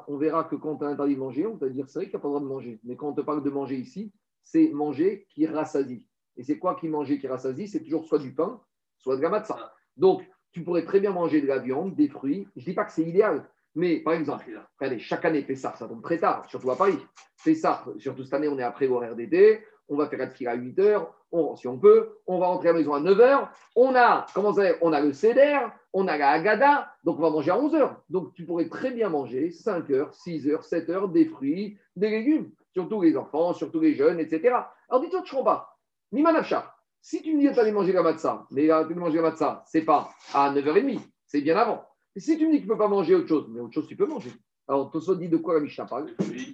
[SPEAKER 1] On verra que quand on interdit de manger, on va dire c'est vrai qu'il n'y a pas le droit de manger. Mais quand on te parle de manger ici, c'est manger qui rassasie. Et c'est quoi qui manger qui rassasie? C'est toujours soit du pain, soit de la matzah. Donc, tu pourrais très bien manger de la viande, des fruits. Je ne dis pas que c'est idéal, mais par exemple, regardez, chaque année, Pessah, ça tombe très tard, surtout à Paris. Pessah, surtout cette année, on est après l'horaire d'été, on va faire la file à 8 heures, si on peut, on va rentrer à la maison à 9 heures. On a, comment ça on a le Seder, on a la Agada, donc on va manger à 11 heures. Donc tu pourrais très bien manger 5 heures, 6 heures, 7 heures, des fruits, des légumes, surtout les enfants, surtout les jeunes, etc. Alors dis-toi, je ne comprends pas. Nimanafcha, si tu me dis que tu allais manger la matzah, mais tu manger la matzah, c'est pas à 9h30, c'est bien avant. Si tu me dis que tu ne peux pas manger autre chose, mais autre chose, tu peux manger. Alors, Tosfot dit de quoi la Mishnah parle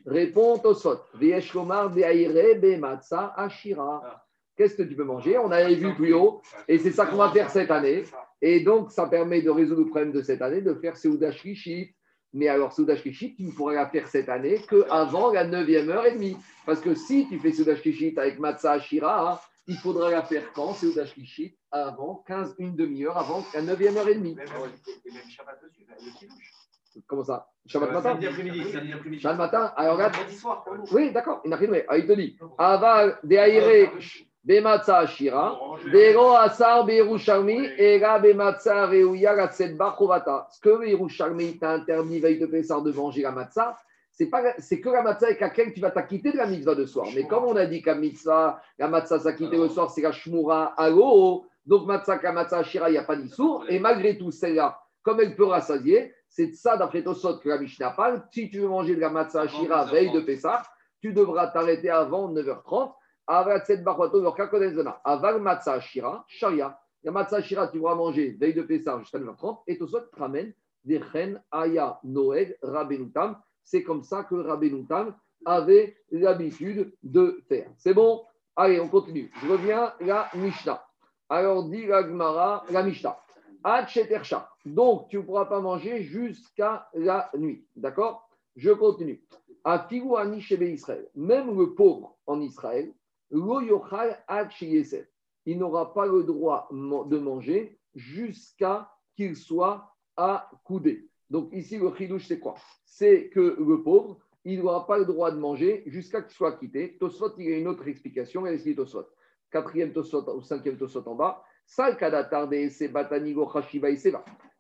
[SPEAKER 1] Réponds Lomar Beaire Bematsa Ashira. Qu'est-ce que tu peux manger On avait vu plus haut, et c'est ça qu'on va faire cette année. Et donc, ça permet de résoudre le problème de cette année, de faire Seudash Rishit. Mais alors, Seudash Rishit, tu ne pourras la faire cette année qu'avant la 9e heure et demie. Parce que si tu fais Seudash Rishit avec Matza Ashira, il faudra la faire quand Seudash Rishit Avant 15, une demi-heure, avant la 9e heure et demie. Comment ça Shabbat matin
[SPEAKER 5] Samedi après-midi.
[SPEAKER 1] Shabbat matin Alors, regarde.
[SPEAKER 5] Soir pour nous.
[SPEAKER 1] Oui, d'accord, il n'a rien de Ah, il te dit Aval Deaire Bematza Ashira, Dero Asar Beirushalmi, Era Bematza Reuya Gatsetba Chovata. Ce que Beirushalmi t'a interdit veille de Pessar de manger la matzah, c'est pas c'est que la matzah avec laquelle tu vas t'acquitter de la mitzvah de soir. Mais comme on a dit qu'à mitzvah, la matzah s'acquitter le soir, c'est la shmura à l'eau. Donc matzah, la matzah Ashira, il n'y a pas d'issour. Et malgré tout, celle-là, comme elle peut rassasier, c'est de ça, d'après Tosot, que la Mishnah parle. Si tu veux manger de la matzah Ashira veille de Pessah, tu devras t'arrêter avant 9h30. Aval matzah Ashira, sharia. La matzah Ashira, tu pourras manger veille de Pessah jusqu'à 9h30. Et Tosot te ramène des chen aya noed rabenutam. C'est comme ça que Rabbenutam avait l'habitude de faire. C'est bon? Allez, on continue. Je reviens la Mishnah. Alors, dit la Gemara, la Mishnah. Ad shetersha. Donc, tu ne pourras pas manger jusqu'à la nuit. D'accord? Je continue. Israël. Même le pauvre en Israël. Il n'aura pas le droit de manger jusqu'à qu'il soit accoudé. Donc, ici, le chidouche, c'est quoi? C'est que le pauvre, il n'aura pas le droit de manger jusqu'à qu'il soit quitté. Tosfot, il y a une autre explication. Elle explique Tosfot. Quatrième Tosfot ou cinquième Tosfot en bas.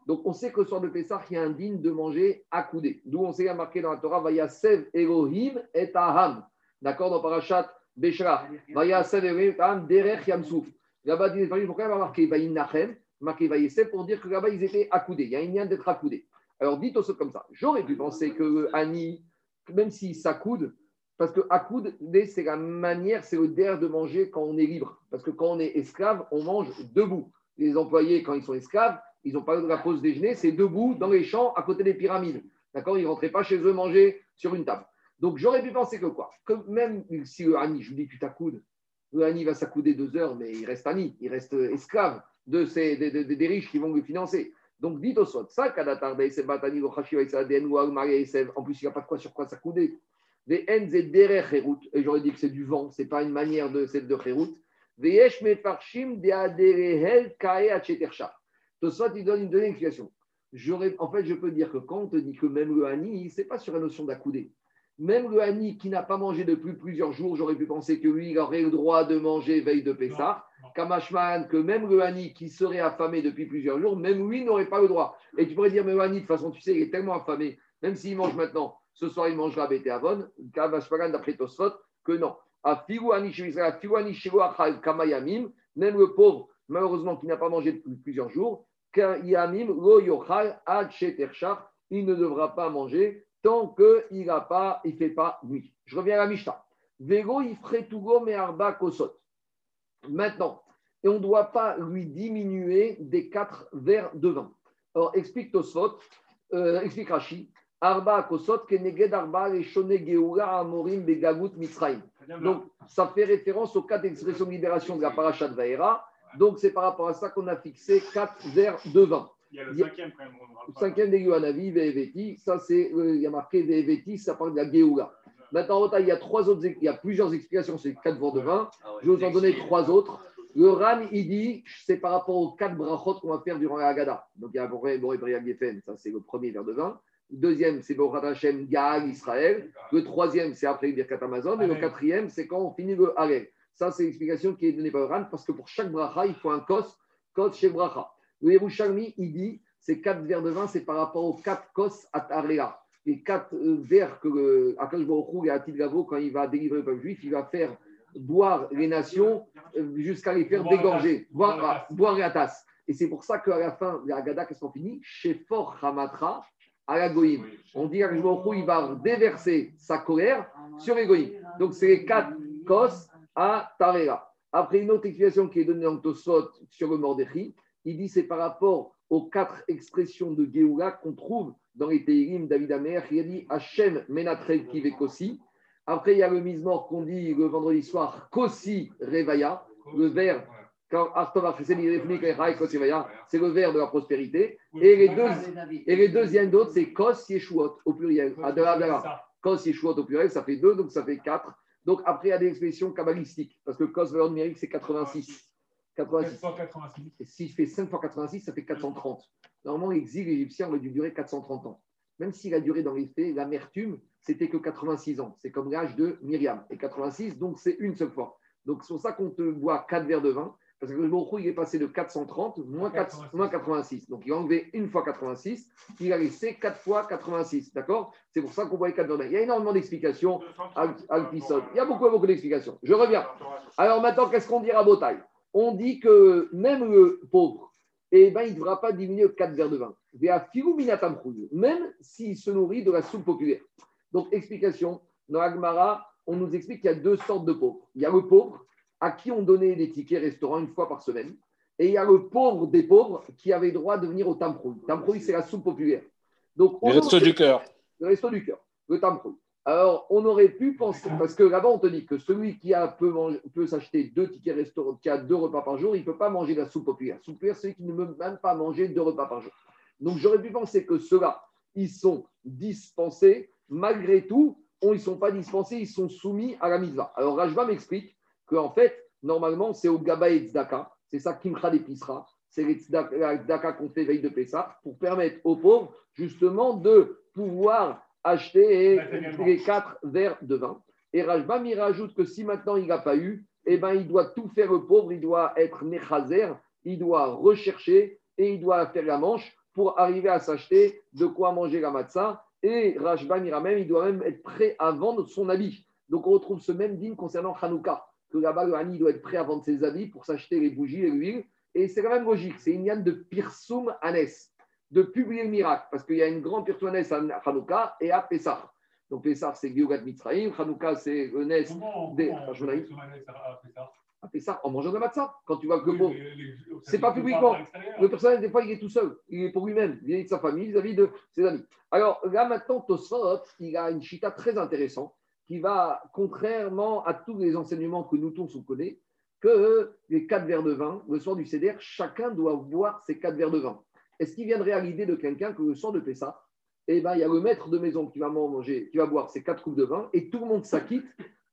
[SPEAKER 1] Donc, on sait que le soir de Pessah, il y a un digne de manger accoudé. D'où on sait marqué dans la Torah, Vayasev Elohim et Aham. D'accord Dans Parashat Beshra. Vayasev Elohim et Aham, Derech Yamsouf. Là-bas, pourquoi il va marquer Vayinachem Marqué Vayasev pour dire que là-bas, ils étaient accoudés. Il y a une lien d'être accoudé. Alors, dites au comme ça. J'aurais pu penser que Annie, même s'il s'accoude, parce que accoudé, c'est la manière, c'est le der de manger quand on est libre. Parce que quand on est esclave, on mange debout. Les employés, quand ils sont esclaves, ils n'ont pas de la pause déjeuner, c'est debout dans les champs à côté des pyramides. D'accord? Ils ne rentraient pas chez eux manger sur une table. Donc j'aurais pu penser que quoi? Que même si le Hani, je vous dis, tu t'accoudes, le Hani va s'accouder deux heures, mais il reste Hani, il reste esclave de ces, des, des- des riches qui vont le financer. Donc dites au soit, ça, Kadatar, Beisev, Batani, en plus il n'y a pas de quoi sur quoi s'accouder. Des Enz et et j'aurais dit que c'est du vent, ce pas une manière de, c'est de Herut. Veyesh Mefarshim, de Aderehel, Kae, Achetersha. Tosfot, il donne une deuxième explication. En fait, je peux dire que quand on te dit que même le Hani, ce n'est pas sur la notion d'accoudé. Même le Hani qui n'a pas mangé depuis plusieurs jours, j'aurais pu penser que lui, il aurait le droit de manger veille de Pessah. Kamashman, que même le Hani qui serait affamé depuis plusieurs jours, même lui n'aurait pas le droit. Et tu pourrais dire, mais le Hani, de toute façon, tu sais, il est tellement affamé, même s'il mange maintenant, ce soir, il mangera Bété Avon. Kamashman, d'après Tosfot, que non. Même le pauvre, malheureusement, qui n'a pas mangé depuis plusieurs jours, Il ne devra pas manger tant qu'il n'a pas, il fait pas nuit. Je reviens à la Mishnah. Vego ifretugo me'arba kosot. Maintenant, et on ne doit pas lui diminuer des quatre verres de vin. Alors, explique Tosfot, euh, explique Rashi, Arba kosot keneged arba leshone geoula amorim begagut mitzrayim. Donc, ça fait référence aux quatre expressions de libération de la paracha de Vaera. Donc, c'est par rapport à ça qu'on a fixé quatre verres de vin.
[SPEAKER 2] Il y a le cinquième quand même.
[SPEAKER 1] Le cinquième des Yohanavi, Veveti, ça c'est, euh, il y a marqué Veveti, ça parle de la Géoula. Maintenant, il y a trois autres, il y a plusieurs explications, c'est quatre verres de vin. Je vais vous en donner trois autres. Le Ram, il dit, c'est par rapport aux quatre brachot qu'on va faire durant la Haggadah. Donc, il y a Boré, Boré, ça c'est le premier verre de vin. Le deuxième, c'est Borat Hashem, Gaal, Israël. Le troisième, c'est après le Birkat Amazon. Et le quatrième, c'est quand on finit le Halel. Ça, c'est l'explication qui est donnée par Ram, parce que pour chaque bracha, il faut un kos, kos chez bracha. Le Yerushalmi, il dit, ces quatre verres de vin, c'est par rapport aux quatre kos at Area. Les quatre euh, verres que euh, Akash Baruch et Atid Gavo, quand il va délivrer le peuple juif, il va faire boire les nations euh, jusqu'à les faire
[SPEAKER 2] Boire
[SPEAKER 1] dégorger, boire,
[SPEAKER 2] Boire la tasse.
[SPEAKER 1] boire la tasse. Et c'est pour ça qu'à la fin la Haggadah, qu'est-ce qu'on finit? Chez Fort Hamatra à la Goïm. On dit qu'Akash il va déverser sa colère sur les Goïm. Donc c'est les quatre kos à Tarera. Après une autre explication qui est donnée dans le Tosfot sur le Mordechai, Il dit c'est par rapport aux quatre expressions de Géoula qu'on trouve dans les Teirim David Amer. Il a dit Hachem Menatrel Kivekossi. Après, il y a le mise-mort qu'on dit le vendredi soir Kossi Revaya, le verbe c'est le verre de la prospérité. Et les, deux, et les deuxièmes d'autres, c'est Kos Yeshuot au pluriel. Kos Yeshuot au pluriel, ça fait deux, donc ça fait quatre. Donc après, il y a des expressions kabbalistiques, parce que Kos valeur numérique, c'est 86. 86. Et s'il fait 5 fois 86, ça fait 430. Normalement, l'exil égyptien aurait dû durer 430 ans. Même s'il a duré dans les faits, l'amertume, c'était que 86 ans. C'est comme l'âge de Myriam. Et 86, donc c'est une seule fois. Donc c'est pour ça qu'on te boit 4 verres de vin parce que le Borou, il est passé de 430 moins, 86. Donc, il a enlevé une fois 86, il a laissé 4 fois 86. D'accord? C'est pour ça qu'on voit les 4 Il y a énormément d'explications à Il y a beaucoup, beaucoup d'explications. Je reviens. Alors maintenant, qu'est-ce qu'on dit à Botaï? On dit que même le pauvre, eh ben, il ne devra pas diminuer 4 verres de vin. Même s'il se nourrit de la soupe populaire. Donc, explication. Dans Agmara, on nous explique qu'il y a deux sortes de pauvres. Il y a le pauvre à qui on donnait des tickets restaurant une fois par semaine. Et il y a le pauvre des pauvres qui avait droit de venir au Tamprouille. Tamprouille, c'est la soupe populaire.
[SPEAKER 6] Donc, le resto du cœur.
[SPEAKER 1] Le resto du cœur, le Tamprouille. Alors, on aurait pu penser, parce que là-bas, on te dit que celui qui a peut, peut s'acheter deux tickets restaurant, qui a deux repas par jour, il ne peut pas manger la soupe populaire. Soupe populaire, celui qui ne peut même pas manger deux repas par jour. Donc, j'aurais pu penser que ceux-là, ils sont dispensés. Malgré tout, ils ne sont pas dispensés, ils sont soumis à la mitzvah. Alors, Rajva m'explique en fait, normalement, c'est au Gaba et Tzedaka. C'est ça qui me d'épisra. C'est les Tzedaka qu'on fait veille de Pessah pour permettre aux pauvres, justement, de pouvoir acheter les quatre verres de vin. Et Rajbam, il rajoute que si maintenant il n'a pas eu, eh ben, il doit tout faire le pauvre, il doit être Nechazer, il doit rechercher et il doit faire la manche pour arriver à s'acheter de quoi manger la matzah. Et Rajbam, il, même, il doit même être prêt à vendre son habit. Donc on retrouve ce même digne concernant Hanouka que là-bas, le Hani doit être prêt à vendre ses habits pour s'acheter les bougies et l'huile. Et c'est quand même logique. C'est une yann de Pirsum Anes, de publier le miracle, parce qu'il y a une grande Pirsum à Hanouka et à Pessah. Donc Pessah, c'est Gyogat Mitzrayim. Hanouka, c'est le Nes des à Pessah, en mangeant de la matzah. Quand tu vois que bon, c'est pas publiquement. Le personnage, des fois, il est tout seul. Il est pour lui-même, est de sa famille, vis-à-vis de ses amis. Alors là, maintenant, Tosfot, il a une chita très intéressante qui va, contrairement à tous les enseignements que nous tous on connaît, que les quatre verres de vin, le soir du CDR, chacun doit boire ses quatre verres de vin. Est-ce qu'il viendrait à l'idée de quelqu'un que le soir de Pessah, eh ben, il y a le maître de maison qui va manger, qui va boire ses quatre coupes de vin, et tout le monde s'acquitte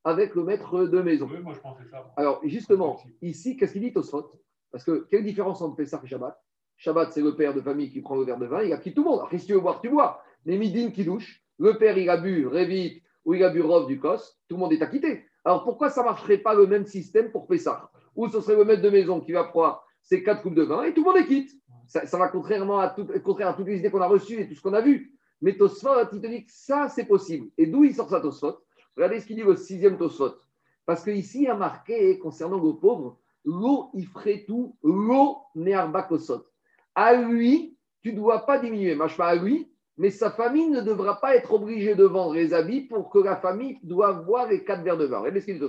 [SPEAKER 1] avec le maître de maison.
[SPEAKER 2] Oui, moi je pensais ça.
[SPEAKER 1] Alors, justement, ici, qu'est-ce qu'il dit Tosfot? Parce que quelle différence entre Pessah et Shabbat? Shabbat, c'est le père de famille qui prend le verre de vin, il acquitte tout le monde. Alors, si tu veux boire, tu bois. Les midines qui douchent, le père, il a bu, révite, où il a bu Rov du Kos, tout le monde est acquitté. Alors pourquoi ça ne marcherait pas le même système pour Pessah? Où ce serait le maître de maison qui va prendre ses quatre coupes de vin et tout le monde est quitte? Ça, va contrairement à, tout, contraire à toutes les idées qu'on a reçues et tout ce qu'on a vu. Mais Tosfot, il te dit que ça, c'est possible. Et d'où il sort ça, Tosfot? Regardez ce qu'il dit au sixième Tosfot. Parce qu'ici, il a marqué, concernant le pauvre, l'eau, il ferait tout, l'eau, nearbakosot. À lui, tu ne dois pas diminuer. pas à lui, mais sa famille ne devra pas être obligée de vendre les habits pour que la famille doive voir les quatre verres de vin. Regardez ce qu'il.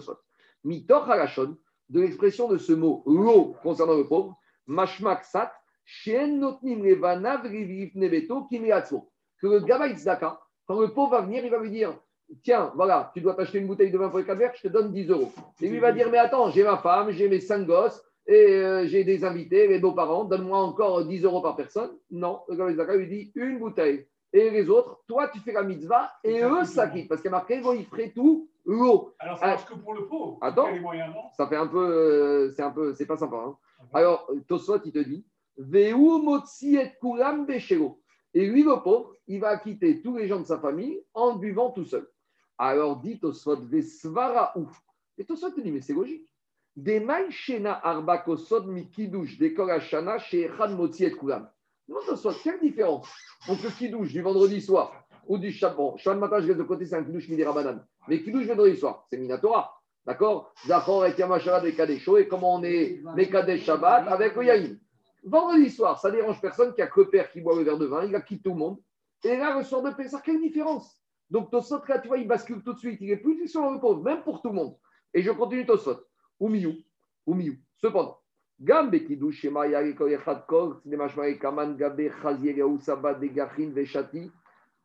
[SPEAKER 1] Mitor halachon, de l'expression de ce mot l'eau concernant le pauvre, mashmak sat, shien notnim levanav nebeto Que le gabaï tzedaka, quand le pauvre va venir, il va lui dire Tiens, voilà, tu dois t'acheter une bouteille de vin pour les quatre verres, je te donne 10 euros. Et lui va dire Mais attends, j'ai ma femme, j'ai mes cinq gosses, et euh, j'ai des invités, mes beaux-parents, donne-moi encore 10 euros par personne. Non, le Gabaï lui dit Une bouteille et les autres, toi, tu fais la mitzvah et eux s'acquittent. Parce qu'il y a marqué, ils feraient tout l'eau.
[SPEAKER 2] Alors, ça marche que pour le pauvre.
[SPEAKER 1] Attends, ça fait un peu, euh, c'est un peu, c'est pas sympa. Hein. Alors, Tosfot, il te dit, Veu motzi et kulam Et lui, le pauvre, il va acquitter tous les gens de sa famille en buvant tout seul. Alors, dit Tosfot, Vesvara ouf. Et Tosfot te dit, mais c'est logique. Des shena arba kosod mikidush, des korashana, chez motzi et kulam. Non, Tosfot, quelle différence entre le kidouche du vendredi soir ou du Shabbat? Shabbat matin, je vais de côté, c'est un kidouche midi rabanan. Mais kidouche vendredi soir, c'est Minatora. D'accord? Zachor et Yamashara des Kadesho. Et comment on est Kadesh Shabbat avec le Yaïm. Vendredi soir, ça dérange personne qui a que père qui boit le verre de vin, il a quitté tout le monde. Et là, le soir de Pessah, quelle différence? Donc Tosot, là, tu vois, il bascule tout de suite. Il est plus sur le pauvre, même pour tout le monde. Et je continue Tosot. Ou Miou. Ou Miou. Cependant, Gam Bekidush Shema Yare Kol Echad Kol, c'est des mashmae Kaman Gabe Chazier Yaou Saba Degachin Veshati.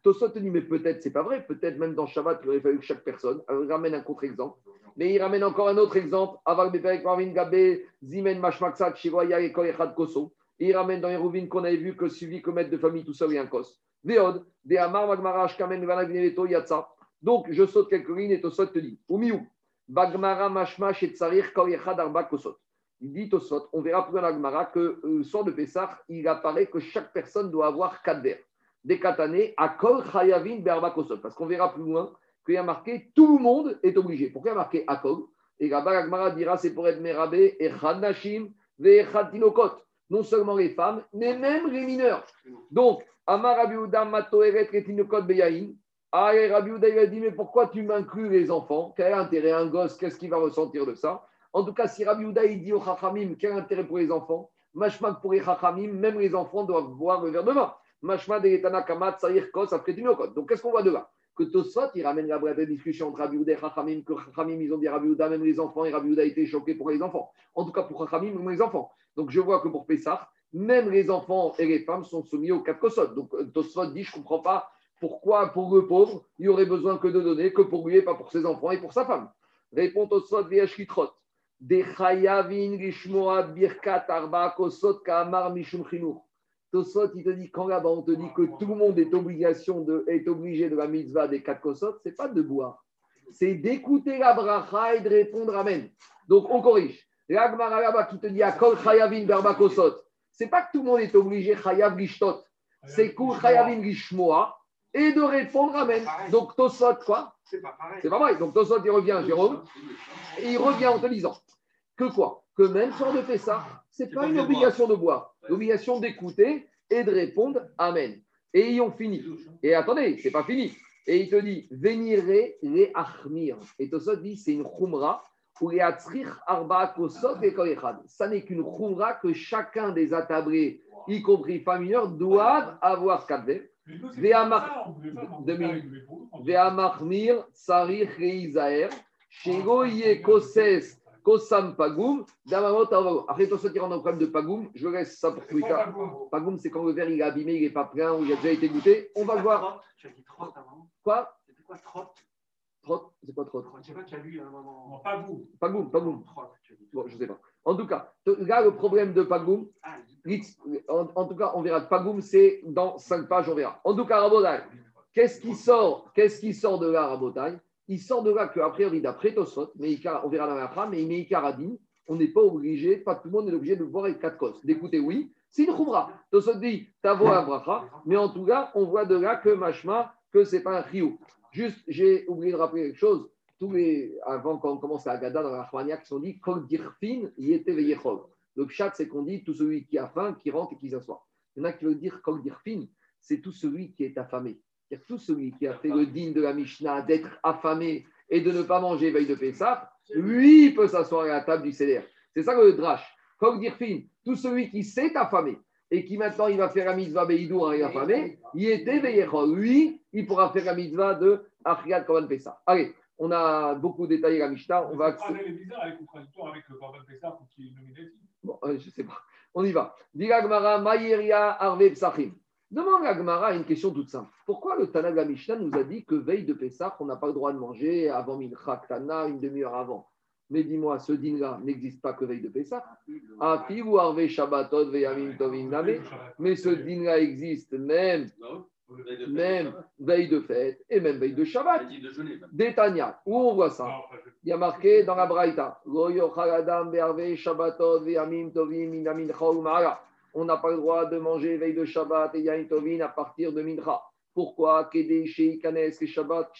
[SPEAKER 1] Tosot dit, mais peut-être, c'est pas vrai, peut-être même dans Shabbat, il aurait fallu que chaque personne. Il ramène un contre-exemple. Mais il ramène encore un autre exemple. Aval Beperek Marvin Gabe Zimen Mashmaksat Shiva Yare Kol Echad Koso. Et il ramène dans Hérouvine qu'on avait vu que suivi que maître de famille tout seul et un kos. Veod, De Amar Magmarash Kamen Vanagneto Yatsa. Donc, je saute quelques lignes et Tosot te dit, Umiou, Bagmara Mashma Shetzarir Kol Echad Arba Kosot. Il dit Tosot, on verra plus dans l'Agmara que le soir de Pessah, il apparaît que chaque personne doit avoir quatre verres. Des katanées à Kol Chayavin Berba Kosot. Parce qu'on verra plus loin qu'il y a marqué tout le monde est obligé. Pourquoi il y a marqué Akol Et là-bas, l'Agmara dira c'est pour être Merabé, Echad Nashim, Ve'echad Tinokot. Non seulement les femmes, mais même les mineurs. Donc, Amar Rabiouda Matoeret Retinokot Beyahin. Ah, et Rabbi il a dit, mais pourquoi tu m'inclus les enfants? Quel intérêt un gosse Qu'est-ce qu'il va ressentir de ça? En tout cas, si Rabbi Houda, dit au Chachamim, quel intérêt pour les enfants? Mashmak pour les Chachamim, même les enfants doivent boire le verre de vin. Mashma de Etana Kamat, Saïr Kos, après. Donc, qu'est-ce qu'on voit de là? Que Tosfot, il ramène la vraie discussion entre Rabbi Houda et Chachamim, que Chachamim, ils ont dit Rabbi Houda, même les enfants, et Rabbi Houda a été choqué pour les enfants. En tout cas, pour Chachamim, même les enfants. Donc, je vois que pour Pessah, même les enfants et les femmes sont soumis aux quatre Kosot. Donc, Tosfot dit, je ne comprends pas pourquoi pour le pauvre, il aurait besoin que de donner, que pour lui et pas pour ses enfants et pour sa femme Répond au Sot Viashkitrot. De Chayavin Rishmoa Birkat Arba Kosot Kamar Mishum Chinour. Tosot, il te dit, quand là-bas on te dit que tout le monde est, obligation de, est obligé de la mitzvah des quatre kosot, c'est pas de boire. C'est d'écouter la bracha et de répondre Amen. Donc on corrige. L'Agmara là-bas qui te dit Akol Chayavin Berba Kosot. C'est pas que tout le monde est obligé Chayav Gishtot. C'est Kul Chayavin Gishmoa et de répondre Amen. Donc Tosot, quoi?
[SPEAKER 5] C'est pas pareil.
[SPEAKER 1] C'est pas vrai. Donc Tosot, il revient, Jérôme, et il revient en te disant que quoi? Que même soir de Pessah, c'est pas une obligation de boire, l'obligation d'écouter et de répondre Amen. Et ils ont fini. Et attendez, c'est pas fini. Et il te dit Venirez les achmir. Et Tosot dit c'est une khumra ou les arba kosot et. Ça n'est qu'une khumra que chacun des attabrés, y compris mineures, doivent avoir quatre verres. Ve'amachmir sarich reizaer, shego ye koses kosam pagum, damamot. Après, qui rentre dans le problème de pagum, je laisse ça pour plus tard. Pagum, c'est quand le verre il est abîmé, il n'est pas plein ou il a déjà été goûté. On va le voir.
[SPEAKER 5] Tu as dit trotte avant.
[SPEAKER 1] Quoi?
[SPEAKER 5] C'était quoi trotte
[SPEAKER 1] Trotte C'est quoi trotte
[SPEAKER 5] Je sais pas, tu as lu un moment.
[SPEAKER 2] Non.
[SPEAKER 5] Trotte, tu as dit.
[SPEAKER 1] Bon, je ne sais pas. En tout cas, là, le problème de pagum,
[SPEAKER 5] Ah,
[SPEAKER 1] En, en tout cas, on verra. Pagoum, c'est dans cinq pages, on verra. En tout cas, Rabotai, qu'est-ce qui sort Qu'est-ce qui sort de là, Rabotai? Il sort de là qu'après, on dit d'après Tosot, mais on verra dans la fin, mais il met Ikaradin. On n'est pas obligé, pas tout le monde est obligé de voir les quatre causes. D'écouter, oui, c'est une khumra. Tosot dit, t'avo un bracha, mais en tout cas, on voit de là que Mashma, que c'est pas un chiou. Juste, j'ai oublié de rappeler quelque chose. Tous les, avant qu'on commence à Gada dans la Rahmania, qui sont dit, Kol dirfin, yete veyechol. Le pshat, c'est qu'on dit tout celui qui a faim, qui rentre et qui s'assoit. Il y en a qui veulent dire Kol dirfin, c'est tout celui qui est affamé. C'est-à-dire tout celui qui a fait le digne de la Mishnah d'être affamé et de ne pas manger veille de Pessah, lui peut s'asseoir à la table du CDR. C'est ça le drash. Kol dirfin, tout celui qui s'est affamé et qui maintenant il va faire la mitzvah Beidour et affamé, il était. Lui, il pourra faire la mitzvah de Achriat Korban Pessah. Allez, on a beaucoup détaillé la Mishnah. On va
[SPEAKER 2] Cette phrase, elle est bizarre, elle est contradictoire avec le Corban Pessah pour qu'il est nominatif.
[SPEAKER 1] Bon, euh, je ne sais pas. On y va. Dira Gmara, Maïria, Arve, Psachim. Demande à Gmara une question toute simple. Pourquoi le Tana de la Mishnah nous a dit que veille de Pessah, on n'a pas le droit de manger avant Mincha Tana, une demi-heure avant? Mais dis-moi, ce din-là n'existe pas que veille de Pessah. Ou Arve Shabbatot, Name. Mais ce din-là existe même, même veille de fête et même veille de Shabbat. Détania, où on voit ça il y a marqué dans la Braïta. On n'a pas le droit de manger veille de Shabbat et yamim tovim à partir de mincha. Pourquoi? Shabbat.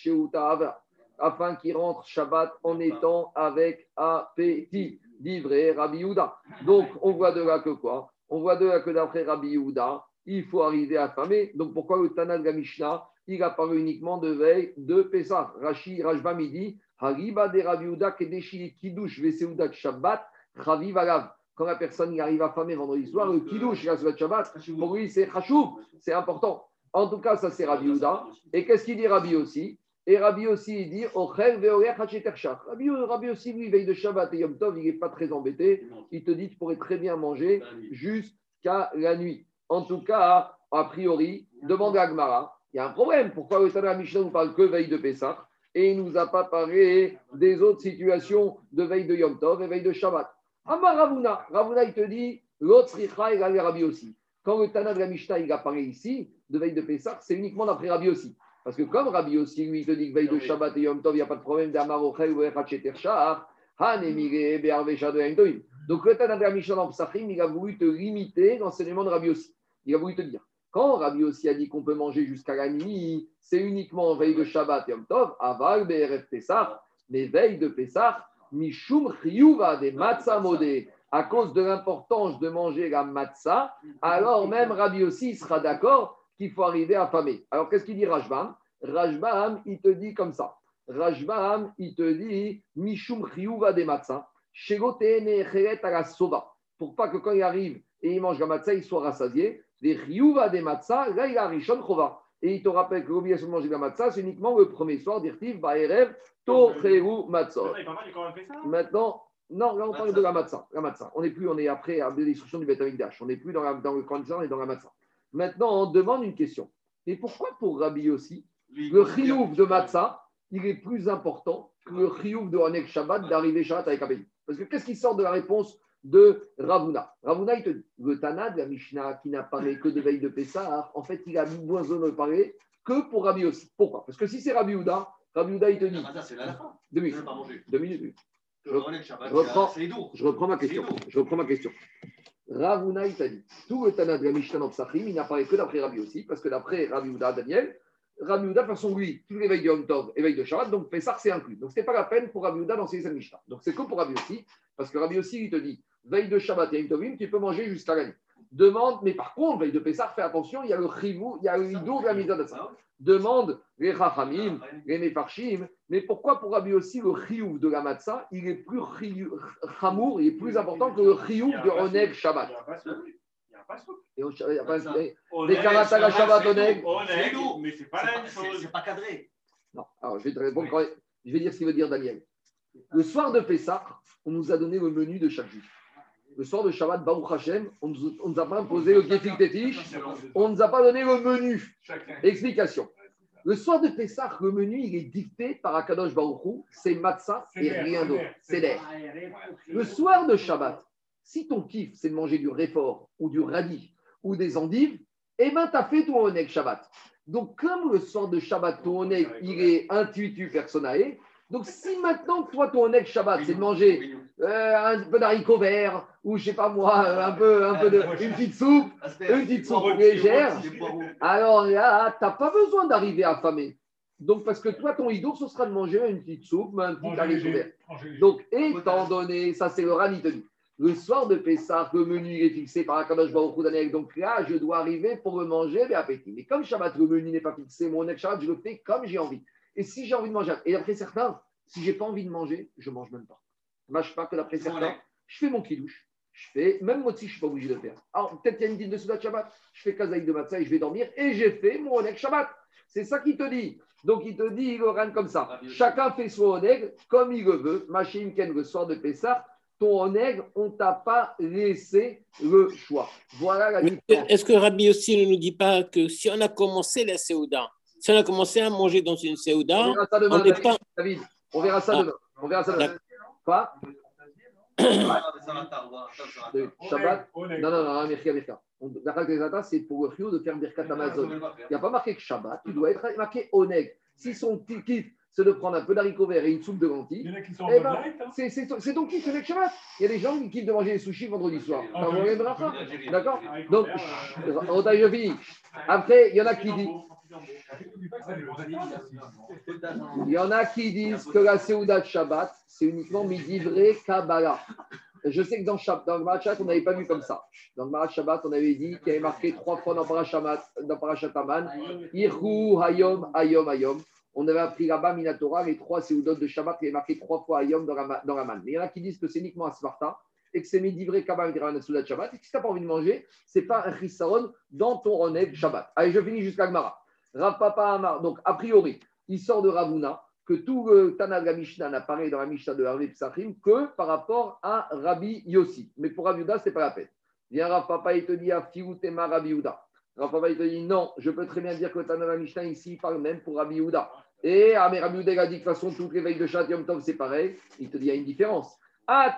[SPEAKER 1] Afin qu'il rentre Shabbat en étant avec appétit. Dit vrai Rabbi Yehuda. Donc on voit de là que quoi? On voit de là que d'après Rabbi Yehuda, il faut arriver affamé. Donc pourquoi le Tana de la Mishnah il apparaît uniquement de veille de Pessah Rashi Rajba midi Hariba de Rabbi Yehuda Kedeshi Kiddush Veseudat Shabbat Chaviv Alav. Quand la personne arrive affamée vendredi soir, le Kiddush la Seudat Shabbat, pour lui c'est Chashuv, c'est important. En tout cas, ça c'est Rabbi Yehuda. Et qu'est-ce qu'il dit Rabbi aussi? Et Rabbi aussi, il dit. Rabbi, Rabbi aussi, lui, veille de Shabbat et Yom Tov, il n'est pas très embêté. Il te dit Tu pourrais très bien manger jusqu'à la nuit. En tout cas, a priori, demande à Agmara. Il y a un problème. Pourquoi le Tana Mishnah ne parle que veille de Pessah et il ne nous a pas parlé des autres situations de veille de Yom Tov et veille de Shabbat? Amar Ravuna. Ravuna, il te dit L'autre a Rabbi aussi. Quand le Tana de la Mishnah, il apparaît ici, de veille de Pessah, c'est uniquement d'après Rabbi aussi. Parce que comme Rabbi aussi, lui, il te dit que veille de Shabbat et Yom Tov, il n'y a pas de problème d'Amarochel ou Echacheter Shah, Han Emire Be'arve Shado Tovim. Donc le Tana de la Mishnah dans Psachim, il a voulu te limiter l'enseignement de Rabbi aussi. Il a voulu te dire, quand Rabbi aussi a dit qu'on peut manger jusqu'à la nuit, c'est uniquement veille de Shabbat et Yom Tov, Aval Be'erev Pessah, mais veille de Pessah, Mishum Chiyuva de Matzah Modé à cause de l'importance de manger la matzah, alors même Rabbi aussi sera d'accord qu'il faut arriver affamé. Alors qu'est-ce qu'il dit Rajbam? Rajbam, il te dit comme ça. Rajbam, il te dit Mishum Chiyuva de Matzah, à la soba. Pour pas que quand il arrive et il mange la matzah, il soit rassasié. Les Chiyuva de Matzah, là il a Rishon Chova. Et il te rappelle que l'obligation de manger la matzah, c'est uniquement le premier soir d'Irtiv, Baerev, Tocheru Matzah. Maintenant, non, là on parle de la matzah. La matzah. On n'est plus, on est après à l'instruction du Beth On n'est plus dans, dans le Kwanzaa, on est dans la matzah. Maintenant, on demande une question. Et pourquoi pour Rabbi aussi, le chiouf de matzah, il est plus important que le chiouf de Hanek Shabbat d'arriver Shabbat avec un Parce que qu'est-ce qui sort de la réponse de Ravuna Ravuna, il te dit, le Tana de la Mishnah qui n'a parlé que de veille de Pessah, en fait, il a besoin de parler que pour Rabbi aussi. Pourquoi? Parce que si c'est Rabbi Houda, Rabbi Houda, il te dit. Deux minutes. Deux minutes. Je, reprends, je reprends ma question. Je reprends ma question. Ravuna, il t'a dit, tout le Tana de la Mishnah dans Psachim, il n'apparaît que d'après Rabbi aussi, parce que d'après Rabbi Houda, Daniel, Rabbi de toute façon, lui, tous les veilles de Yom et de Shabbat, donc Pessah, c'est inclus. Donc, ce n'était pas la peine pour Rabbi d'enseigner cette Mishnah. Donc, c'est que pour Rabbi aussi, parce que Rabbi aussi, il te dit, veille de Shabbat et Yom tu peux manger jusqu'à la nuit. Demande, mais par contre, veille de Pessah, fais attention, il y a le chivou, il y a le hidour de la ça demande les Rachamim, les Mefarshim, mais pourquoi pour Rabbi aussi le Chiyuv de la Matzah, il est plus Chamour, il est plus important que le Chiyuv de Oneg Shabbat? Il n'y a pas de Les Karatala Shabbat Oneg.
[SPEAKER 2] Mais c'est pas la même chose.
[SPEAKER 5] C'est pas cadré.
[SPEAKER 1] Non, alors je vais te répondre. Je vais dire ce qu'il veut dire Daniel. Le soir de Pessah, on nous a donné le menu de chaque juif. Le soir de Shabbat, Baruch Hashem, on ne nous a pas imposé le Gefik Tetish, on ne nous a pas donné le menu. Explication. Le soir de Pessah, le menu, il est dicté par Akadosh Baruch c'est matzah et rien d'autre. C'est l'air. Le soir de Shabbat, si ton kiff, c'est de manger du réfort ou du radis ou des endives, eh bien, tu as fait ton oneg Shabbat. Donc, comme le soir de Shabbat, ton oneg, il est intuitu personae, donc, si maintenant, toi, ton ex Shabbat, c'est de manger euh, un peu d'haricots verts, ou je sais pas moi, un peu, un peu de, une petite soupe, une petite soupe légère, alors là, tu n'as pas besoin d'arriver affamé. Donc, parce que toi, ton idole, ce sera de manger une petite soupe, un petit haricot vert. Donc, étant donné, ça c'est le ranitoni. Le soir de Pessah, le menu est fixé par Akadosh Baruch Hu Donc là, je dois arriver pour le manger, mais appétit. Mais comme Shabbat, le menu n'est pas fixé, mon Shabbat, je le fais comme j'ai envie. Et si j'ai envie de manger, et d'après certains, si j'ai pas envie de manger, je mange même pas. Je pas que d'après certains, je fais mon kidouche. Je fais, même moi aussi, je ne suis pas obligé de le faire. Alors, peut-être qu'il y a une dîne de Soudat Shabbat, je fais Kazaï de Matzah et je vais dormir et j'ai fait mon Oneg Shabbat. C'est ça qu'il te dit. Donc, il te dit, il comme ça. Chacun fait son Oneg comme il le veut. Machine Ken, le soir de Pessah, ton Oneg, on ne t'a pas laissé le choix. Voilà la
[SPEAKER 3] différence. Est-ce que Rabbi aussi ne nous dit pas que si on a commencé la Séouda, si on a commencé à manger dans une Séouda, on n'est pas.
[SPEAKER 1] David, on verra ça ah. demain. On verra ça demain. Quoi Shabbat Non, non, non, Mirka, Mirka. C'est pour le Rio de faire Birkat Amazon. Il n'y a pas marqué que Shabbat, tu dois être marqué Oneg. Si son kiff, c'est de prendre un peu d'haricots verts et une soupe de lentilles, Il y en a qui sont eh ben, hein. c'est ton kiff, c'est Shabbat. Il y a des gens qui kiffent de manger des sushis vendredi soir. D'accord Donc, on t'a fini. Après, il y en a qui disent. Il y en a qui disent que la Seouda de Shabbat, c'est uniquement Midivré Kabbalah. Je sais que dans, dans le Marachat, on n'avait pas vu comme ça. Dans le Marachat Shabbat, on avait dit qu'il y avait marqué trois fois dans Parashat Aman Irhu, Hayom, Hayom, Hayom. On avait appris là-bas, Minatora, les trois Seoudot de Shabbat, y avait marqué trois fois Hayom dans la, dans Man. Mais il y en a qui disent que c'est uniquement à Sparta et que c'est Midivré Kabbalah de Shabbat. Et si tu n'as pas envie de manger, ce n'est pas un Chisaron dans ton Roneg Shabbat. Allez, je finis jusqu'à Gmara. Rav Papa Amar, donc a priori, il sort de Ravuna que tout le Tana la n'apparaît dans la Mishnah de Harvey Psachim que par rapport à Rabbi Yossi. Mais pour Rabbi Yehuda, ce n'est pas la peine. Viens Rav Papa, il te dit à Fiutema Rabbi Yehuda. Rav Papa, il te dit non, je peux très bien dire que Tana la Mishnah ici parle même pour Rabbi Yehuda. Et ah, Yehuda il a dit de toute façon, toutes les de Shat Yom Tov, c'est pareil. Il te dit il y a une différence. Asur.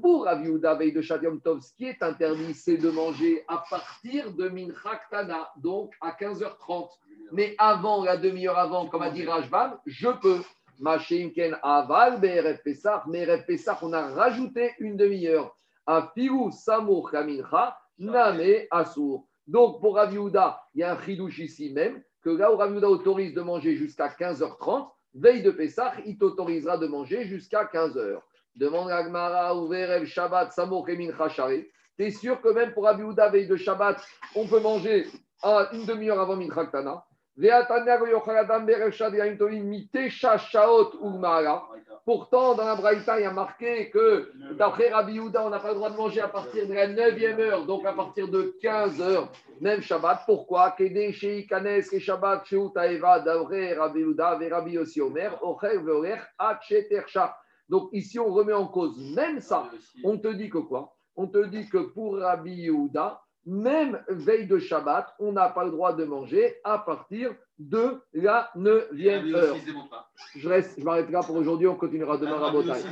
[SPEAKER 1] Pour Rabbi Yehuda, veille de Shat Yom Tov, ce qui est interdit, c'est de manger à partir de mincha ktana, donc à 15h30. Mais avant, la demi-heure avant, comme a dit Rajban, je peux. Machimken aval BRF Pessah, mais RF Pessah, on a rajouté une demi-heure. À Figu Samour Kamincha, Name Assour. Donc pour Rav Yehuda, il y a un chidouche ici même, que là où Rav autorise de manger jusqu'à 15h30, veille de Pessah, il t'autorisera de manger jusqu'à 15h. Demande à Gmara, Ouverev Shabbat, Samour Kamincha Shari. T'es sûr que même pour Rav veille de Shabbat, on peut manger à une demi-heure avant Mincha Ktana? Pourtant, dans la Braïta, il y a marqué que d'après Rabbi Yehuda, on n'a pas le droit de manger à partir de la 9e heure, donc à partir de 15 heures, même Shabbat. Pourquoi? Ke Shabbat, d'après Rabbi et Yossi Omer. Donc ici, on remet en cause même ça. On te dit que quoi? On te dit que pour Rabbi Yehuda, même veille de Shabbat, on n'a pas le droit de manger à partir de la 9e heure. Je, reste, je m'arrête là pour aujourd'hui, on continuera demain à Botaï.